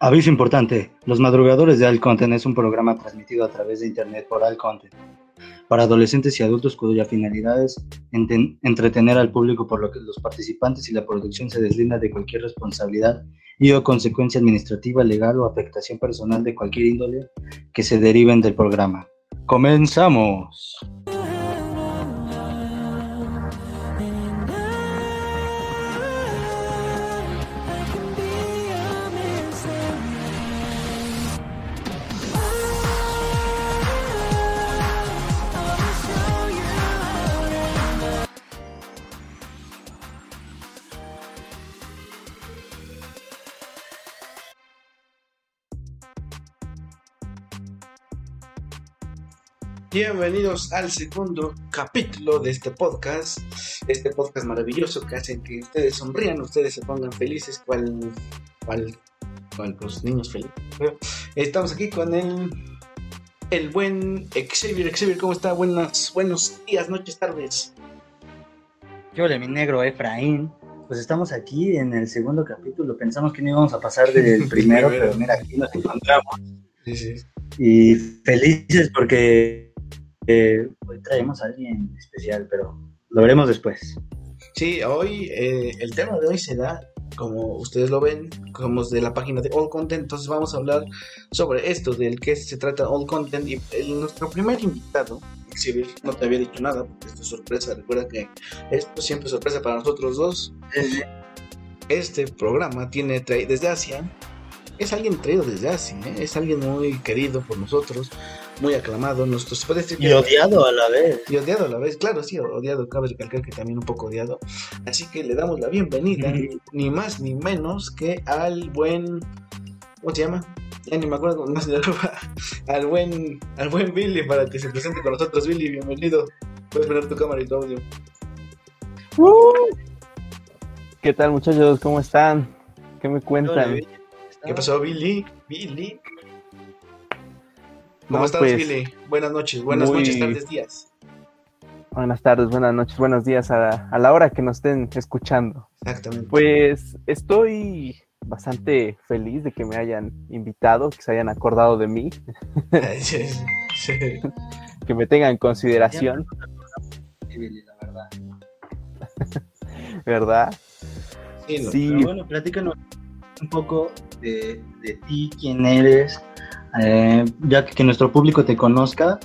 Aviso importante, Los Madrugadores de Al Content es un programa transmitido a través de Internet por Al Content para adolescentes y adultos cuya finalidad es entretener al público por lo que los participantes y la producción se deslinda de cualquier responsabilidad y o consecuencia administrativa, legal o afectación personal de cualquier índole que se deriven del programa. ¡Comenzamos! Bienvenidos al segundo capítulo de este podcast, este podcast maravilloso que hace que ustedes sonrían, ustedes se pongan felices, cual, cual, cual los niños felices. Estamos aquí con el, el buen Xavier. Xavier, ¿cómo está? Buenas, buenos días, noches, tardes. Yo, mi negro Efraín. Pues estamos aquí en el segundo capítulo. Pensamos que no íbamos a pasar del primero, pero mira, aquí nos encontramos. Sí, sí. Y felices porque hoy traemos a alguien especial, pero lo veremos después. Sí, hoy eh, el tema de hoy será, como ustedes lo ven, como es de la página de All Content, entonces vamos a hablar sobre esto, del que se trata All Content. Y nuestro primer invitado, Exhibir, no te había dicho nada, porque esto es sorpresa, recuerda que esto siempre es sorpresa para nosotros dos. Este programa tiene desde Asia, es alguien traído desde Asia, ¿eh? es alguien muy querido por nosotros muy aclamado. Nuestro, se puede decir y odiado a la vez. Y odiado a la vez, claro, sí, odiado, cabe recalcar que también un poco odiado. Así que le damos la bienvenida, ni más ni menos que al buen. ¿Cómo se llama? Ya ni me acuerdo cómo se llama. Al buen, al buen Billy para que se presente con nosotros. Billy, bienvenido. Puedes poner tu cámara y tu audio. Uh. ¿Qué tal, muchachos? ¿Cómo están? ¿Qué me cuentan? ¿Qué pasó, Billy? Billy. ¿Cómo estás, pues? Buenas noches, buenas noches, tardes, días. Buenas tardes, buenas noches, buenos días a la, hora que nos estén escuchando. Exactamente. Pues estoy bastante feliz de que me hayan invitado, que se hayan acordado de mí. que me tengan en consideración. la verdad. ¿Verdad? Sí, bueno, platícanos un poco de, de ti, quién eres, eh, ya que, nuestro público te conozca.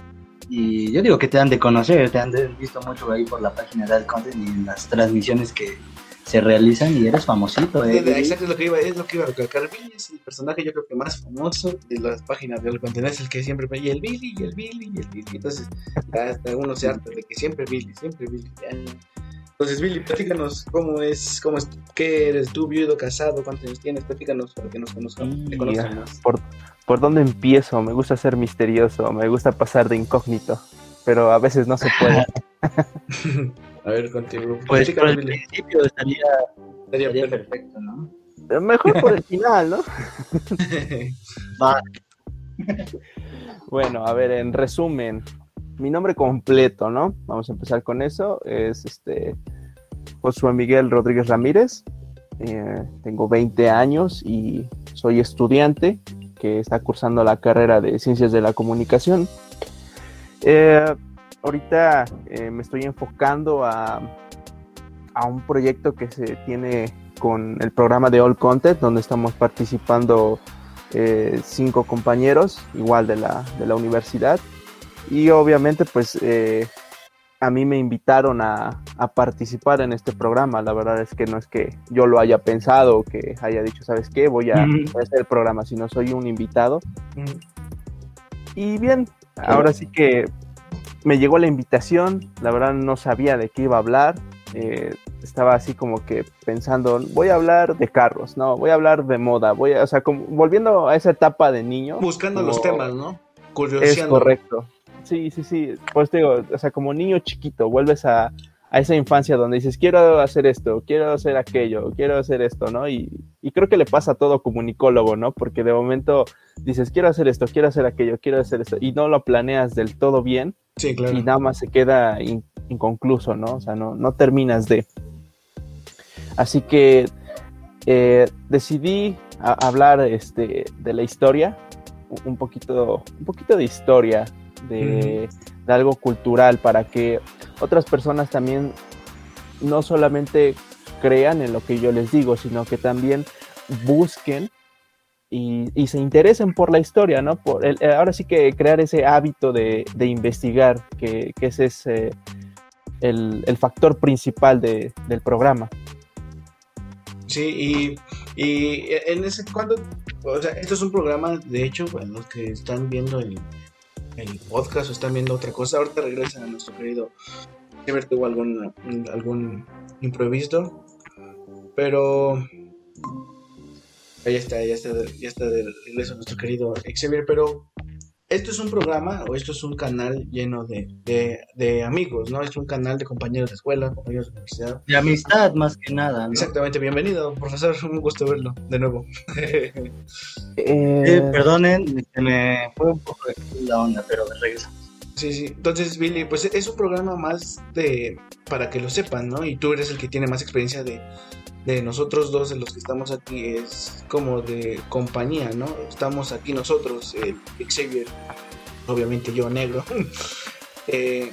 Y yo digo que te han de conocer, te han visto mucho ahí por la página de Content y en las transmisiones que se realizan y eres famosito. ¿eh? Exacto, es lo que iba, es lo que iba a recalcar. Billy es el personaje yo creo que más famoso de las páginas de Content, es el que siempre y el Billy, y el Billy, y el Billy. Entonces, ya hasta uno se harta de que siempre Billy, siempre Billy. Entonces, Billy, platícanos cómo es, cómo es, qué eres tú, viudo, casado, cuántos años tienes, platícanos para que nos conozcan, te Por, ¿Por dónde empiezo? Me gusta ser misterioso, me gusta pasar de incógnito, pero a veces no se puede. a ver, contigo. Pues por el principio estaría, estaría, perfecto, ¿no? Mejor por el final, ¿no? Va. bueno, a ver, en resumen, mi nombre completo, ¿no? Vamos a empezar con eso. Es este Josué Miguel Rodríguez Ramírez. Eh, tengo 20 años y soy estudiante que está cursando la carrera de Ciencias de la Comunicación. Eh, ahorita eh, me estoy enfocando a, a, un proyecto que se tiene con el programa de All Content, donde estamos participando cinco compañeros, igual de la, de la universidad. Y obviamente, pues a mí me invitaron a, participar en este programa. La verdad es que no es que yo lo haya pensado o que haya dicho, ¿sabes qué? Voy a, hacer el programa, sino soy un invitado. Y bien, ahora sí que me llegó la invitación. La verdad no sabía de qué iba a hablar. Eh, estaba así como que pensando, voy a hablar de carros, no, voy a hablar de moda, voy a, o sea, como volviendo a esa etapa de niño. Buscando los temas, ¿no? Es correcto. Sí, sí, sí. Pues te digo, o sea, como niño chiquito, vuelves a, esa infancia donde dices, quiero hacer esto, quiero hacer aquello, quiero hacer esto, ¿no? Y, creo que le pasa a todo comunicólogo, ¿no? Porque de momento dices, quiero hacer esto, quiero hacer aquello, quiero hacer esto, y no lo planeas del todo bien. Sí, claro. Y nada más se queda inconcluso, ¿no? O sea, no, no terminas de. Así que eh, decidí hablar este, de la historia, un poquito, un poquito de historia, de, de algo cultural, para que otras personas también no solamente crean en lo que yo les digo, sino que también busquen y, se interesen por la historia, ¿no? Por el, ahora sí que crear ese hábito de, investigar, que, ese es eh, el, factor principal del programa. Sí, y, en ese cuando, o sea, esto es un programa, de hecho, bueno, los que están viendo el, el podcast o están viendo otra cosa, ahorita regresan a nuestro querido Ever tuvo algún, algún improviso, pero ya está, ya está, ya está de regreso nuestro querido Xavier, pero esto es un programa o esto es un canal lleno de, de, amigos, ¿no? Es un canal de compañeros de escuela, compañeros de universidad. De amistad más que nada, ¿no? Exactamente, bienvenido, profesor, un gusto verlo de nuevo. eh... perdonen, se me fue un poco la onda, pero me regresamos. Sí. Entonces, Billy, pues es un programa más de para que lo sepan, ¿no? Y tú eres el que tiene más experiencia de, de nosotros dos, de los que estamos aquí, es como de compañía, ¿no? Estamos aquí nosotros, Xavier, obviamente yo negro. Eh,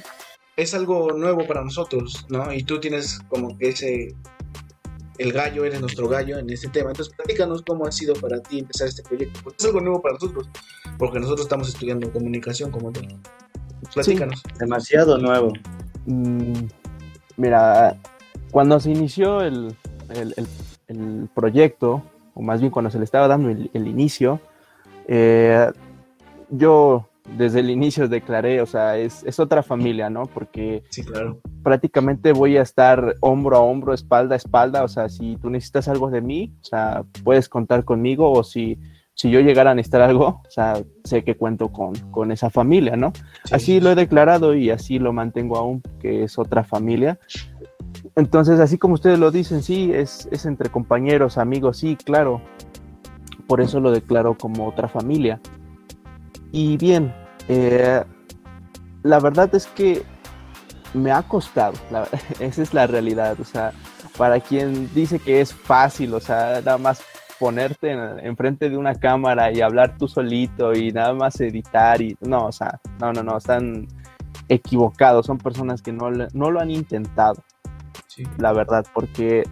es algo nuevo para nosotros, ¿no? Y tú tienes como que ese, el gallo, eres nuestro gallo en este tema. Entonces, platícanos cómo ha sido para ti empezar este proyecto, porque es algo nuevo para nosotros, porque nosotros estamos estudiando comunicación como tú. Platícanos. demasiado nuevo. Mm, mira, cuando se inició el, proyecto, o más bien cuando se le estaba dando el, inicio, eh, yo desde el inicio declaré, o sea, es, otra familia, ¿no? Porque sí, claro. prácticamente voy a estar hombro a hombro, espalda a espalda, o sea, si tú necesitas algo de mí, o sea, puedes contar conmigo, o si si yo llegara a necesitar algo, o sea, sé que cuento con, con esa familia, ¿no? Así lo he declarado y así lo mantengo aún, que es otra familia. Entonces, así como ustedes lo dicen, sí, es, es entre compañeros, amigos, sí, claro. Por eso lo declaro como otra familia. Y bien, eh, la verdad es que me ha costado, esa es la realidad, o sea, para quien dice que es fácil, o sea, nada más ponerte enfrente de una cámara y hablar tú solito y nada más editar y no, o sea, no, no, no, están equivocados, son personas que no, no lo han intentado, la verdad, porque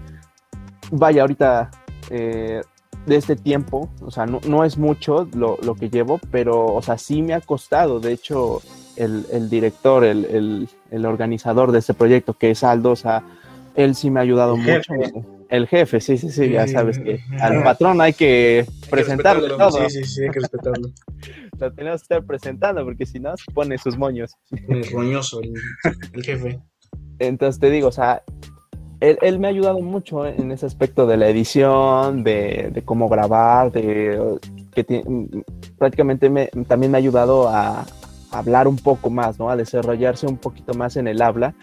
vaya, ahorita eh, de este tiempo, o sea, no, es mucho lo, que llevo, pero, o sea, sí me ha costado, de hecho, el, director, el, el, organizador de este proyecto, que es Aldo, o sea, él sí me ha ayudado mucho. El jefe, sí, sí, sí, ya sabes que al patrón hay que presentarle todo. Sí, sí, sí, hay que respetarlo. Lo tenemos que estar presentando porque si no, se pone sus moños. Es roñoso el, jefe. Entonces te digo, o sea, él, me ha ayudado mucho en ese aspecto de la edición, de, cómo grabar, de que prácticamente me, también me ha ayudado a, hablar un poco más, ¿no? A desarrollarse un poquito más en el habla.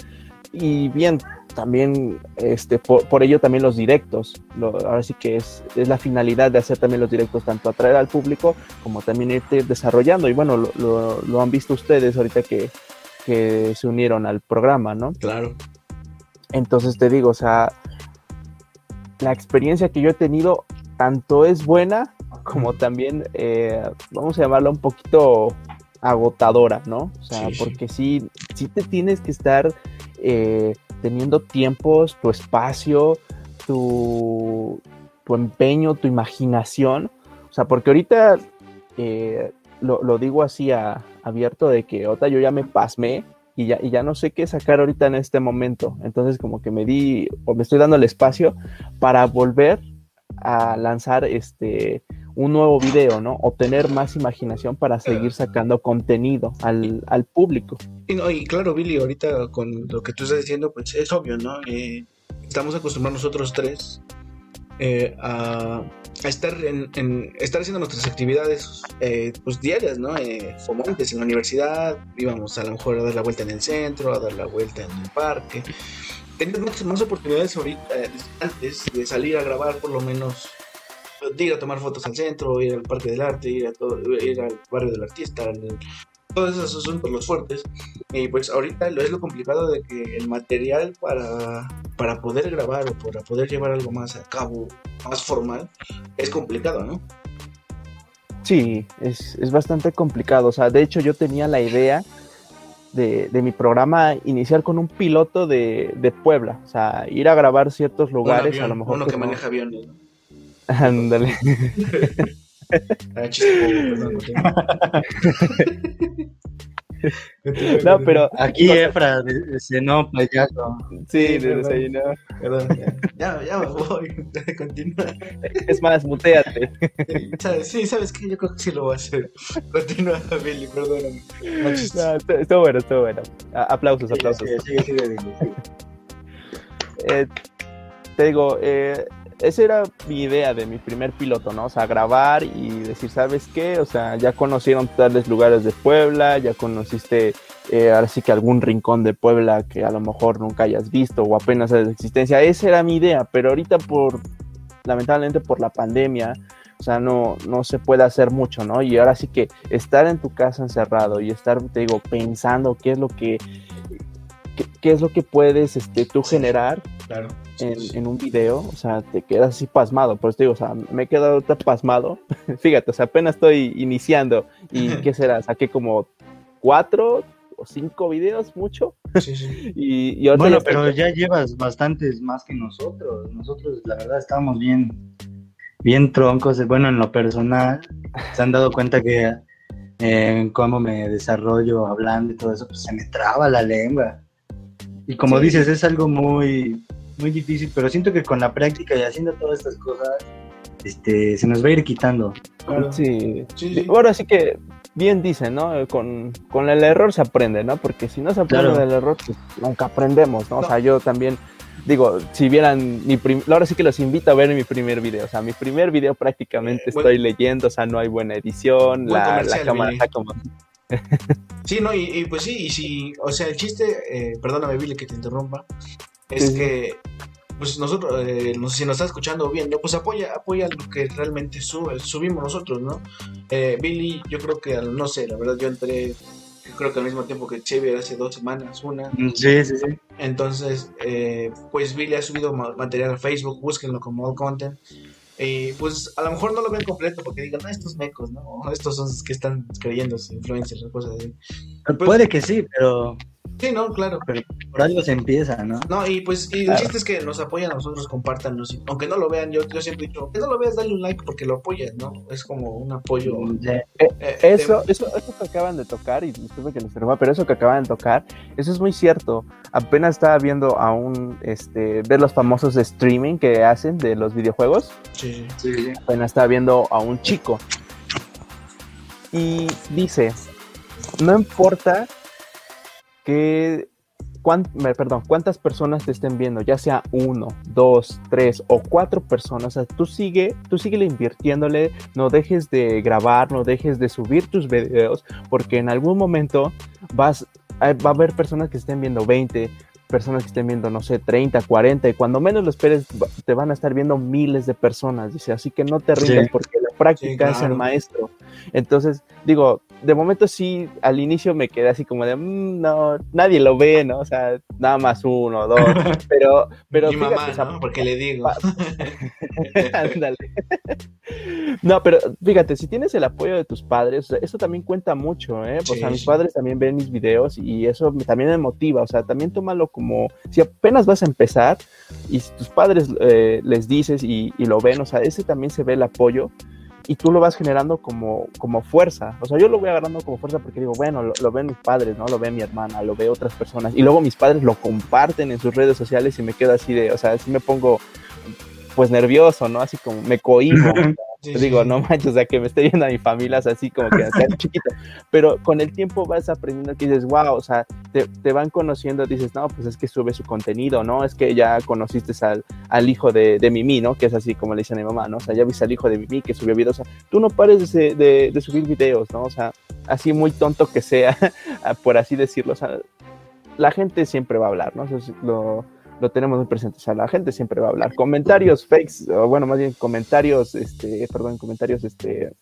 Y bien, también este, por, ello también los directos. ahora sí que es, es, la finalidad de hacer también los directos, tanto atraer al público como también irte desarrollando. Y bueno, lo, lo, han visto ustedes ahorita que, que, se unieron al programa, ¿no? Claro. Entonces te digo, o sea, la experiencia que yo he tenido tanto es buena como también, eh, vamos a llamarla un poquito agotadora, ¿no? O sea, porque sí. sí, te tienes que estar eh, teniendo tiempos, tu espacio, tu, tu empeño, tu imaginación. O sea, porque ahorita eh, lo, digo así abierto de que otra yo ya me pasmé y ya, y ya no sé qué sacar ahorita en este momento. Entonces como que me di o me estoy dando el espacio para volver a lanzar este un nuevo video, ¿no? O tener más imaginación para seguir sacando contenido al, al público. Y, no, y claro, Billy, ahorita con lo que tú estás diciendo, pues es obvio, ¿no? Eh, estamos acostumbrados nosotros tres eh, a, estar en, en, estar haciendo nuestras actividades eh, pues diarias, ¿no? como antes en la universidad, íbamos a lo mejor a dar la vuelta en el centro, a dar la vuelta en el parque. Tenemos más oportunidades ahorita, antes de salir a grabar por lo menos de ir a tomar fotos al centro, ir al Parque del Arte, ir, a todo, ir al barrio del artista, todos esos asuntos los fuertes. Y pues ahorita lo es lo complicado de que el material para, para poder grabar o para poder llevar algo más a cabo, más formal, es complicado, ¿no? Sí, es, es bastante complicado. O sea, de hecho yo tenía la idea de, de mi programa iniciar con un piloto de, de, Puebla. O sea, ir a grabar ciertos lugares, avión, a lo mejor. Uno que, maneja aviones, ¿no? Ándale. Ah, chiste, perdón, No, pero Aquí Efra desayunó payaso. sí, de desayuno. Perdón, ya, ya me voy. Continúa. Es más, muteate. Sí, ¿sabes qué? Yo creo que sí lo voy a hacer. Continúa, Billy, perdóname. No, chiste. No, estuvo estuvo bueno, estuvo bueno. A- Aplausos, aplausos. Sigue, sigue, sigue, Billy, sigue. Eh, te digo, eh, esa era mi idea de mi primer piloto, ¿no? O sea, grabar y decir, ¿sabes qué? O sea, ya conocieron tales lugares de Puebla, ya conociste eh, ahora sí que algún rincón de Puebla que a lo mejor nunca hayas visto o apenas sabes de existencia. Esa era mi idea, pero ahorita por, lamentablemente por la pandemia, o sea, no, no se puede hacer mucho, ¿no? Y ahora sí que estar en tu casa encerrado y estar, te digo, pensando qué es lo que, qué, qué es lo que puedes este, tú generar Claro. En, en un video, o sea, te quedas así pasmado, por eso te digo, o sea, me he quedado ahorita pasmado, fíjate, o sea, apenas estoy iniciando y ¿qué será? Saqué como cuatro o cinco videos, mucho, Sí, sí. y, y Bueno, estoy- pero ya llevas bastantes más que nosotros. Nosotros, la verdad, estamos bien, bien troncos. Bueno, en lo personal, se han dado cuenta que eh, en cómo me desarrollo hablando y todo eso, pues se me traba la lengua. Y como Sí. dices, es algo muy, muy difícil, pero siento que con la práctica y haciendo todas estas cosas, este, se nos va a ir quitando. Claro. Sí, Sí, sí. sí. Bueno, así que bien dicen, ¿no? Con, con el error se aprende, ¿no? Porque si no se aprende Claro. del error, pues nunca aprendemos, ¿no? O sea, yo también, digo, si vieran mi prim- ahora sí que los invito a ver mi primer video, o sea, mi primer video prácticamente Eh, estoy leyendo, o sea, no hay buena edición, Buen la, la cámara Billy. está como... Sí, no, y, y pues sí, y si, o sea, el chiste, eh, perdóname, Billy, que te interrumpa, es Sí, que, pues nosotros, eh, no sé si nos está escuchando o viendo, pues apoya, apoya lo que realmente sube, subimos nosotros, ¿no? Eh, Billy, yo creo que, no sé, la verdad, yo entré, yo creo que al mismo tiempo que Xavier hace dos semanas, una, Sí, sí, sí. entonces, eh, pues Billy ha subido ma- material a Facebook, búsquenlo como All Content. Y pues a lo mejor no lo ven completo porque digan, no, estos mecos, ¿no? Estos son los que están creyendo influencers o cosas así. Pues- Puede que sí, pero, Sí, no, claro. pero por algo se empieza, ¿no? No, y pues y el Claro. chiste es que nos apoyan a nosotros, compártanlos. y Aunque no lo vean, yo, yo siempre he dicho, que no lo veas, dale un like porque lo apoyas, ¿no? Es como un apoyo. Sí. eh, Eso, de- eso, eso que acaban de tocar, y disculpe que les interrumpa, pero eso que acaban de tocar, eso es muy cierto. Apenas estaba viendo a un, este, ver los famosos de streaming que hacen de los videojuegos. sí, Sí, sí. apenas estaba viendo a un chico y dice, no importa que, cuán- perdón, cuántas personas te estén viendo, ya sea uno, dos, tres o cuatro personas, o sea, tú sigue, tú sigue invirtiéndole, no dejes de grabar, no dejes de subir tus videos, porque en algún momento vas, va a haber personas que estén viendo 20, personas que estén viendo, no sé, 30, 40, y cuando menos lo esperes, te van a estar viendo miles de personas, dice, así que no te rindas Sí. porque la práctica Sí, es el maestro. Entonces, digo, de momento sí, al inicio me quedé así como de, "Mm, no, nadie lo ve, ¿no? O sea, nada más uno, dos, pero, pero Mi fíjate, mamá, o sea, ¿no? Porque le digo. Ándale. No, pero fíjate, si tienes el apoyo de tus padres, o sea, eso también cuenta mucho, ¿eh? O Sí, sea, mis padres también ven mis videos y eso también me motiva, o sea, también tómalo como, si apenas vas a empezar y si tus padres eh, les dices y, y lo ven, o sea, ese también se ve el apoyo y tú lo vas generando como, como fuerza, o sea, yo lo voy agarrando como fuerza porque digo, bueno, lo, ven mis padres, ¿no? Lo ve mi hermana, lo ve otras personas y luego mis padres lo comparten en sus redes sociales y me quedo así de, o sea, así me pongo pues nervioso, ¿no? Así como me cohibo. Sí, digo, no manches, o sea, que me esté viendo a mi familia, así como que sea chiquito. Pero con el tiempo vas aprendiendo que dices, wow, o sea, te, te van conociendo, dices, no, pues es que sube su contenido, ¿no? Es que ya conociste al, al hijo de, de Mimi, ¿no? Que es así como le dicen a mi mamá, ¿no? O sea, ya viste al hijo de Mimi que subió videos. O sea, tú no pares de, de, de subir videos, ¿no? O sea, así muy tonto que sea, por así decirlo, o sea, la gente siempre va a hablar, ¿no? Eso es lo, lo tenemos muy presente, o sea, la gente siempre va a hablar. Comentarios fakes, o bueno, más bien comentarios, este, perdón, comentarios, este,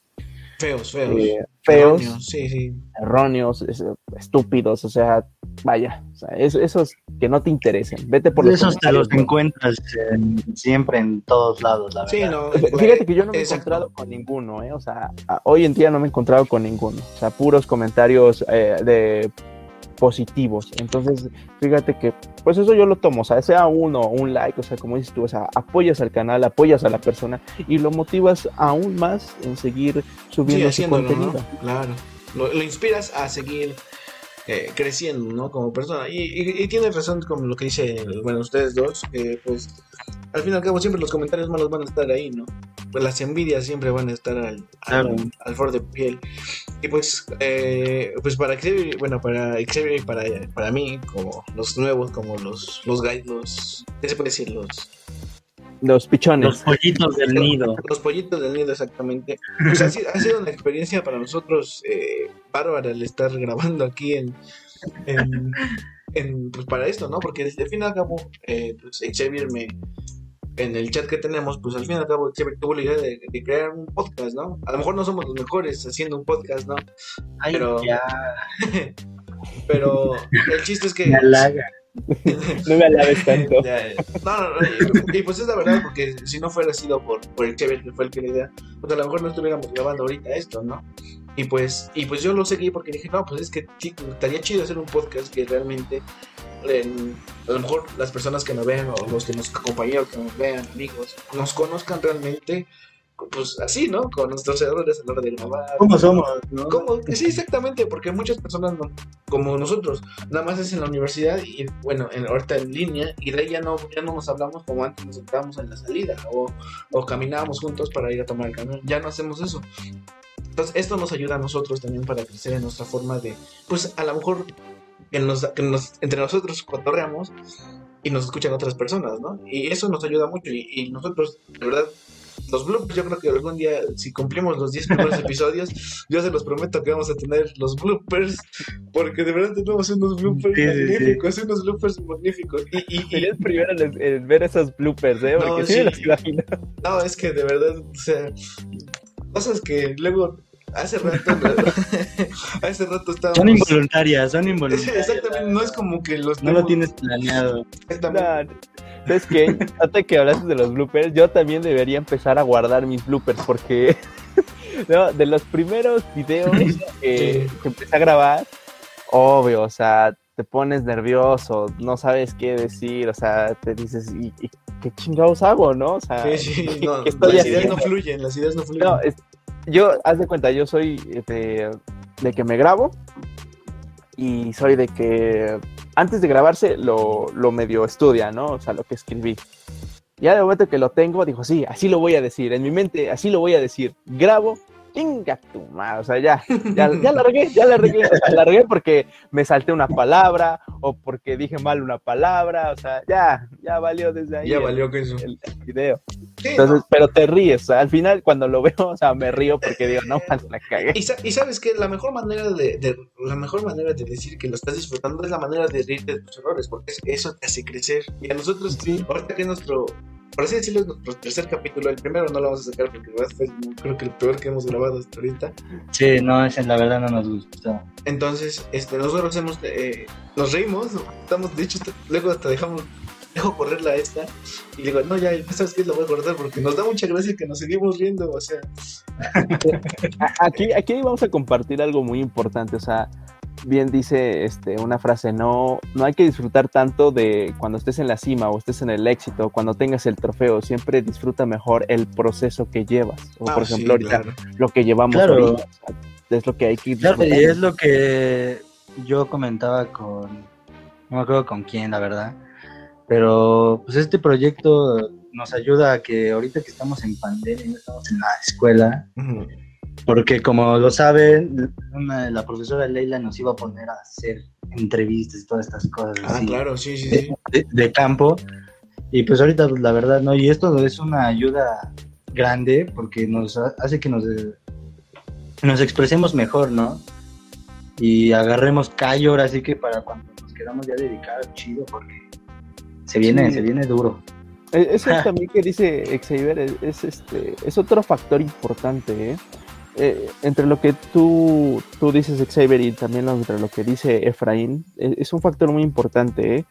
Feos, feos. eh, feos, Erróneos, Sí, sí. erróneos, es- estúpidos, o sea, vaya, o sea, es- esos que no te interesen. Vete por los Esos te los encuentras en- siempre en todos lados, la Sí, verdad. no. Fíjate que yo no me he encontrado con ninguno, ¿eh? O sea, a- hoy en día no me he encontrado con ninguno. O sea, puros comentarios eh, de positivos. Entonces, fíjate que, pues eso yo lo tomo, o sea, sea uno, un like, o sea, como dices tú, o sea, apoyas al canal, apoyas a la persona y lo motivas aún más en seguir Sí, subiendo su haciéndolo, contenido. ¿no? Claro. Lo, lo inspiras a seguir eh, creciendo, ¿no? Como persona. Y, y, y tienes razón con lo que dice, bueno, ustedes dos, que pues al fin y al cabo siempre los comentarios malos van a estar ahí, ¿no? Pues las envidias siempre van a estar al, al, al flor de piel. Y pues, eh, pues para Xavier, bueno, para Xavier y para, para mí, como los nuevos, como los, los guys, los, ¿qué se puede decir? Los, Los pichones. Los pollitos del nido. Los pollitos del nido, exactamente. Pues ha, sido, ha sido una experiencia para nosotros eh, bárbara el estar grabando aquí en, en, en, pues para esto, ¿no? Porque desde el fin y al cabo, eh, pues Xavier me, en el chat que tenemos, pues al fin y al cabo Xavier tuvo la idea de, de crear un podcast, ¿no? A lo mejor no somos los mejores haciendo un podcast, ¿no? Ay, Pero- ya, Pero el chiste es que... me halaga. No me alabes tanto. Ya. No, no, no, y, pues es la verdad, porque si no fuera sido por, por el Xavier, que fue el que la idea, pues a lo mejor no estuviéramos grabando ahorita esto, ¿no? Y pues, y pues yo lo seguí porque dije, no, pues es que sí, estaría chido hacer un podcast que realmente, en- a lo mejor las personas que nos vean, o los que nos acompañan, que nos vean, amigos, nos conozcan realmente, pues así, ¿no? Con nuestros errores a la hora de grabar. ¿Cómo somos? no? ¿Cómo? Sí, exactamente, porque muchas personas no- como nosotros, nada más es en la universidad y bueno, en, ahorita en línea y de ahí ya no, ya no nos hablamos como antes nos sentábamos en la salida o, o caminábamos juntos para ir a tomar el camión, ya no hacemos eso. Entonces esto nos ayuda a nosotros también para crecer en nuestra forma de, pues a lo mejor que nos, que nos- entre nosotros cotorreamos y nos escuchan otras personas, ¿no? Y eso nos ayuda mucho y, y nosotros, de verdad, los bloopers, yo creo que algún día, si cumplimos los 10 primeros episodios, yo se los prometo que vamos a tener los bloopers, porque de verdad tenemos unos bloopers Sí, sí, sí. magníficos, unos bloopers magníficos. Y, y- y- el primero en, en ver esos bloopers, ¿eh? Porque No, sí, sí. me los imagino. no, es que de verdad, o sea, cosas que luego, hace rato, hace rato estábamos... Son involuntarias, son involuntarias. Exactamente, no es como que los No lo tienes planeado. Exactamente. No, ¿Sabes qué? Hasta que hablaste de los bloopers, yo también debería empezar a guardar mis bloopers porque no, de los primeros videos que, que empecé a grabar, obvio, o sea, te pones nervioso, no sabes qué decir, o sea, te dices, ¿y, y qué chingados hago, no? O sea, Sí, sí, ¿qué, no, las ideas no fluyen, las ideas no fluyen. No, es- yo, haz de cuenta, yo soy de, de que me grabo y soy de que antes de grabarse lo, lo medio estudia, ¿no? O sea, lo que escribí. Ya de momento que lo tengo, digo, sí, así lo voy a decir. En mi mente, así lo voy a decir. Grabo, chinga tu madre. O sea, ya, ya, ya la regué, ya la regué. O sea, la regué porque me salté una palabra o porque dije mal una palabra. O sea, ya, ya valió desde ahí ya el- valió que eso. el, el video. Sí, Entonces, ¿no? pero te ríes. O sea, al final, cuando lo veo, o sea, me río porque digo, no, man, la cagué. Y, sa- y sabes que la mejor manera de, de- la mejor manera de decir que lo estás disfrutando es la manera de reírte de tus errores, porque es- eso te hace crecer. Y a nosotros, ahorita que es nuestro, por así decirlo, es nuestro tercer capítulo, el primero no lo vamos a sacar porque la verdad fue creo que el peor que hemos grabado hasta ahorita. Sí, no, ese la verdad no nos gustó. Entonces, este, nosotros hemos, eh, nos reímos, estamos, de hecho, luego hasta dejamos, dejo correr la esta, y digo, no, ya, sabes qué, lo voy a cortar porque nos da mucha gracia que nos seguimos riendo, o sea, Aquí, aquí vamos a compartir algo muy importante, o sea, bien dice este, una frase, no, no hay que disfrutar tanto de cuando estés en la cima o estés en el éxito, cuando tengas el trofeo, siempre disfruta mejor el proceso que llevas. O ah, por sí, ejemplo, ahorita claro. lo que llevamos Claro. ahorita, es lo que hay que Claro, y es lo que yo comentaba con, no me acuerdo con quién, la verdad, pero pues este proyecto nos ayuda a que ahorita que estamos en pandemia, estamos en la escuela. Porque como lo saben, una- la profesora Leila nos iba a poner a hacer entrevistas y todas estas cosas Ah, así claro, sí, sí, sí. de, de campo, y pues ahorita pues, la verdad, ¿no? Y esto es una ayuda grande porque nos ha- hace que nos, nos expresemos mejor, ¿no? Y agarremos callo ahora sí que para cuando nos quedamos ya dedicados, chido, porque se viene, Sí. se viene duro. E- Eso también que dice Xavier es, es, este, es otro factor importante, ¿eh? Eh, entre lo que tú, tú dices, Xavier, y también entre lo que dice Efraín, e, es, un factor muy importante, ¿eh?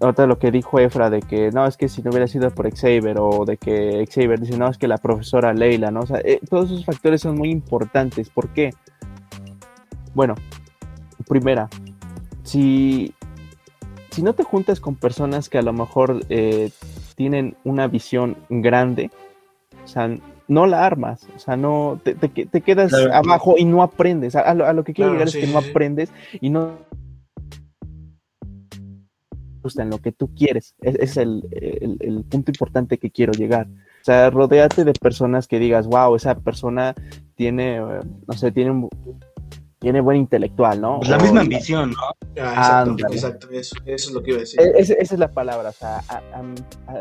Lo que dijo Efra de que no, es que si no hubiera sido por Xavier, o de que Xavier dice, no, es que la profesora Leila, ¿no? O sea, eh, todos esos factores son muy importantes. ¿Por qué? Bueno, primera, si, si no te juntas con personas que a lo mejor eh, tienen una visión grande, o sea, no la armas, o sea, no te, te, quedas abajo y no aprendes. A, lo, que quiero llegar es que no aprendes y no en lo que tú quieres. Es el, el, punto importante que quiero llegar. O sea, rodeate de personas que digas, wow, esa persona tiene, eh, no sé, tiene un, tiene buen intelectual, ¿no? Pues la misma ambición, ¿no? Ah, exacto, exacto, eso, es lo que iba a decir. E, esa es la palabra, o sea,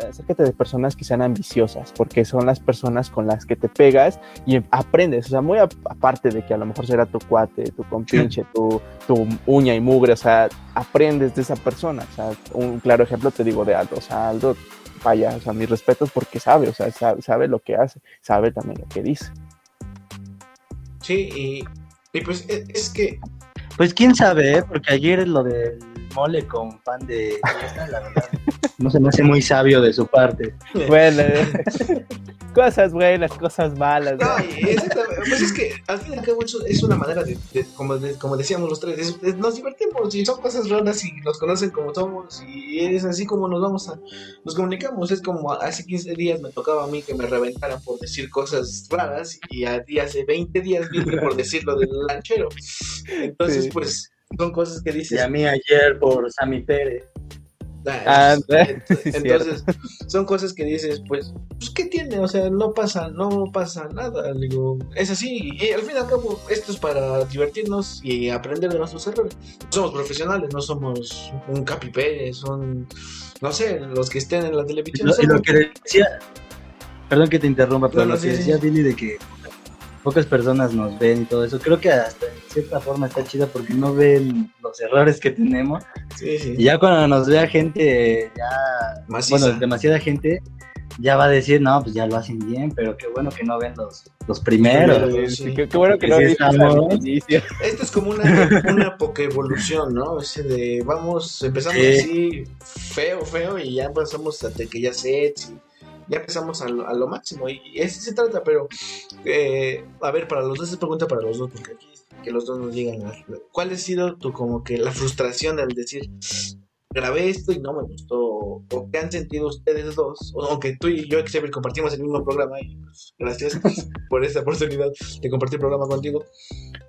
acércate de personas que sean ambiciosas, porque son las personas con las que te pegas y aprendes, o sea, muy aparte de que a lo mejor será tu cuate, tu compinche, tu, tu uña y mugre, o sea, aprendes de esa persona, o sea, un claro ejemplo te digo de Aldo, o sea, Aldo, vaya, o sea, mis respetos porque sabe, o sea, sabe, sabe lo que hace, sabe también lo que dice. Sí, y y pues e, es, que. Pues quién sabe, ¿eh? porque ayer lo del mole con pan de la verdad, no se me hace muy sabio de su parte. Bueno, cosas buenas, cosas malas. No, pues es que al fin y al cabo es una manera de, como, como, decíamos los tres, nos divertimos y son cosas raras y nos conocen como somos y es así como nos vamos a, nos comunicamos. Es como hace 15 días me tocaba a mí que me reventaran por decir cosas raras y hace 20 días vine por decir lo del lanchero. Entonces, pues son cosas que dices. Y a mí ayer por Sammy Pérez. Ah, entonces, son cosas que dices, pues, pues, ¿qué tiene? O sea, no pasa, no pasa nada. Digo, es así. Y al fin y al cabo, esto es para divertirnos y aprender de nuestros errores. No somos profesionales, no somos un Capi Pérez, son, no sé, los que estén en la televisión. Y lo, que decía, perdón que te interrumpa, pero lo que decía Billy de que pocas personas nos ven y todo eso. Creo que hasta en cierta forma está chida porque no ven los errores que tenemos. Sí, sí. Y ya cuando nos vea gente, ya, bueno, demasiada gente, ya va a decir, no, pues ya lo hacen bien, pero qué bueno que no ven los, los primeros. qué, bueno que no Esto es como una, una evolución, ¿no? O sea, de vamos, empezamos así feo, feo, y ya pasamos hasta que ya sé ya empezamos a lo, máximo y, ese se trata, pero eh, a ver, para los dos, es pregunta para los dos, porque aquí que los dos nos digan, ¿cuál ha sido tu como que la frustración al decir, grabé esto y no me gustó, o qué han sentido ustedes dos, o aunque tú y yo, Xavier, compartimos el mismo programa y pues, gracias por esta oportunidad de compartir el programa contigo,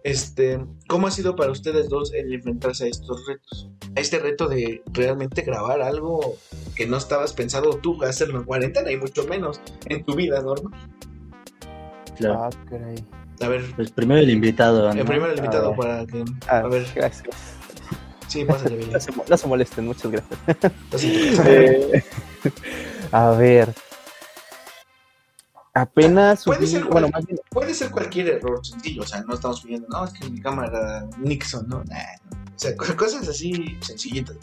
este, ¿cómo ha sido para ustedes dos el enfrentarse a estos retos? A este reto de realmente grabar algo que no estabas pensado tú hacerlo en cuarentena y mucho menos en tu vida normal. Claro. Ah, a ver. Pues primero el invitado. El primero el invitado para que. A, ver. Gracias. Sí, pásale bien. No se, no se molesten, muchas gracias. eh, a ver. Apenas. Puede, ser bueno, más bien... puede ser cualquier error sencillo, o sea, no estamos pidiendo, no, es que mi cámara Nixon, ¿no? Nah, no. O sea, cosas así sencillitas.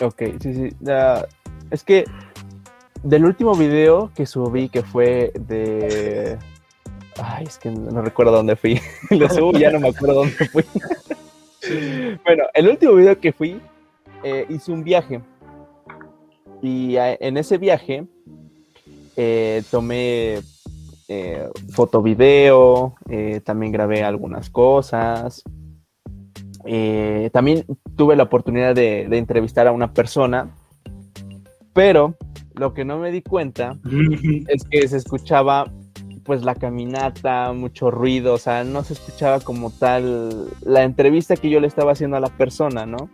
Ok, sí, sí. Es que del último video que subí, que fue de. Ay, es que no recuerdo dónde fui. Lo subo ya no me acuerdo dónde fui. bueno, el último video que fui, eh, hice un viaje. Y en ese viaje eh, tomé eh, foto video, también grabé algunas cosas. también tuve la oportunidad de, entrevistar a una persona, pero lo que no me di cuenta es que se escuchaba pues la caminata, mucho ruido, o sea, no se escuchaba como tal la entrevista que yo le estaba haciendo a la persona, ¿no?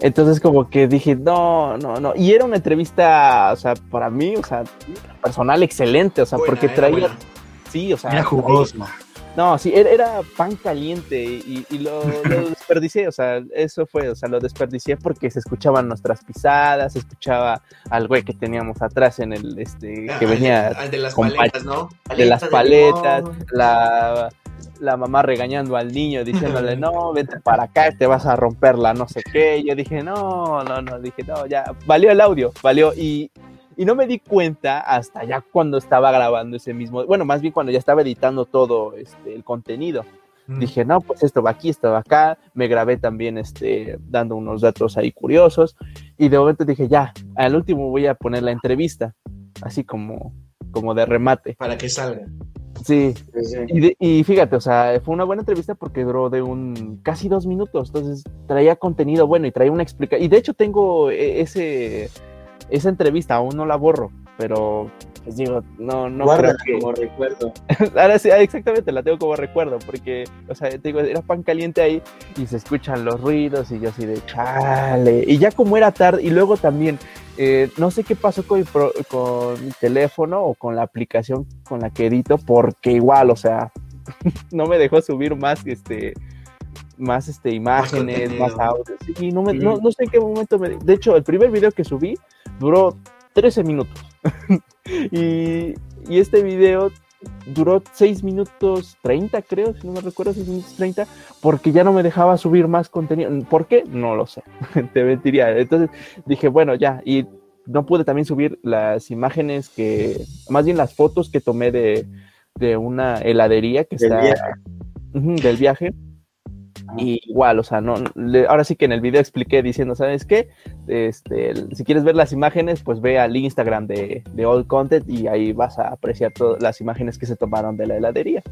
Entonces como que dije, no, no, no. Y era una entrevista, o sea, para mí, o sea, personal excelente, o sea, porque traía... Sí, o sea... Era jugoso. No, sí, era, pan caliente y, lo, desperdicié, o sea, eso fue, o sea, lo desperdicié porque se escuchaban nuestras pisadas, se escuchaba al güey que teníamos atrás en el, este, que venía... Al de las paletas, ¿no? de las paletas, la, la mamá regañando al niño, diciéndole, no, vete para acá, te vas a romper la no sé qué. yo dije, no, no, no, dije, no, ya, valió el audio, valió. Y, Y no me di cuenta hasta ya cuando estaba grabando ese mismo, bueno, más bien cuando ya estaba editando todo este, el contenido. Mm. Dije, no, pues esto va aquí, esto va acá. Me grabé también este, dando unos datos ahí curiosos. Y de momento dije, ya, al último voy a poner la entrevista, así como, como de remate. Para que salga. Sí, sí. y, de- y fíjate, o sea, fue una buena entrevista porque duró de un casi dos minutos, entonces traía contenido bueno y traía una explicación. Y de hecho tengo e- ese esa entrevista, aún no la borro, pero pues digo, no, no Guárdala creo que- como recuerdo. Ahora sí, ah, exactamente, la tengo como recuerdo, porque, o sea, te digo, era pan caliente ahí y se escuchan los ruidos y yo así de chale. Y ya como era tarde, y luego también, eh, no sé qué pasó con mi, pro- con mi teléfono o con la aplicación con la que edito, porque igual, o sea, no me dejó subir más, este, más este, imágenes, contenido. más, audios. Y no, me- no, no sé en qué momento me... De hecho, el primer video que subí duró 13 minutos. y, y este video duró 6 minutos 30, creo, si no me recuerdo, 6 minutos 30, porque ya no me dejaba subir más contenido. ¿Por qué? No lo sé, te mentiría. Entonces dije, bueno, ya, y no pude también subir las imágenes que, más bien las fotos que tomé de, de una heladería que Del está viaje. Ujú, del viaje. Y igual, o sea, no, le- ahora sí que en el video expliqué diciendo, ¿sabes qué? Este, si quieres ver las imágenes, pues ve al Instagram de, de All Content y ahí vas a apreciar todas las imágenes que se tomaron de la heladería.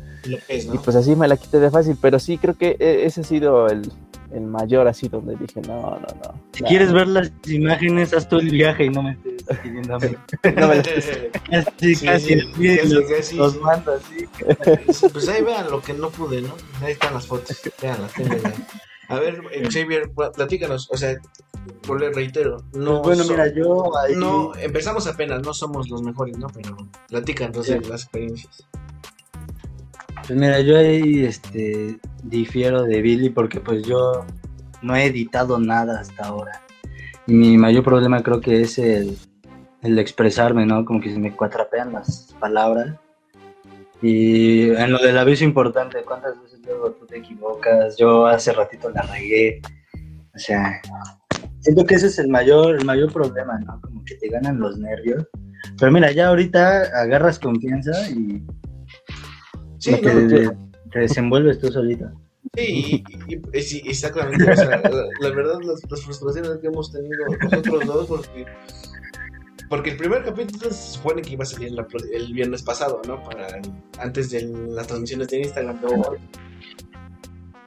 Es, Y pues así me la quité de fácil, pero sí creo que e- ese ha sido el, el mayor así donde dije, no, no, no. Si quieres ver las imágenes, haz tú el viaje y no me estés pidiendo a mí. no me Casi, Sí, casi, sí, sí, casi, los, los mando así. Pues ahí vean lo que no pude, ¿no? Ahí están las fotos. Veanlas. A ver, eh, Xavier, pla- platícanos. O sea, por le reitero, no. bueno, so- mira, yo ahí, No, empezamos apenas, no somos los mejores, ¿no? Pero platícanos de Sí. las experiencias. Pues mira, yo ahí este, difiero de Billy porque pues yo no he editado nada hasta ahora. Y mi mayor problema creo que es el, expresarme, ¿no? Como que se me cuatrapean las palabras. Y en lo del aviso importante, ¿cuántas veces luego tú te equivocas? Yo hace ratito la regué. O sea, siento que ese es el mayor, el mayor problema, ¿no? Como que te ganan los nervios. Pero mira, ya ahorita agarras confianza y Sí, que no, te, te desenvuelves tú solito. Sí, y, y- y- sí, exactamente. O sea, la, la verdad, las, las frustraciones que hemos tenido nosotros dos, porque, porque el primer capítulo se supone que iba a salir la el viernes pasado, ¿no? Para antes de las transmisiones de Instagram. pero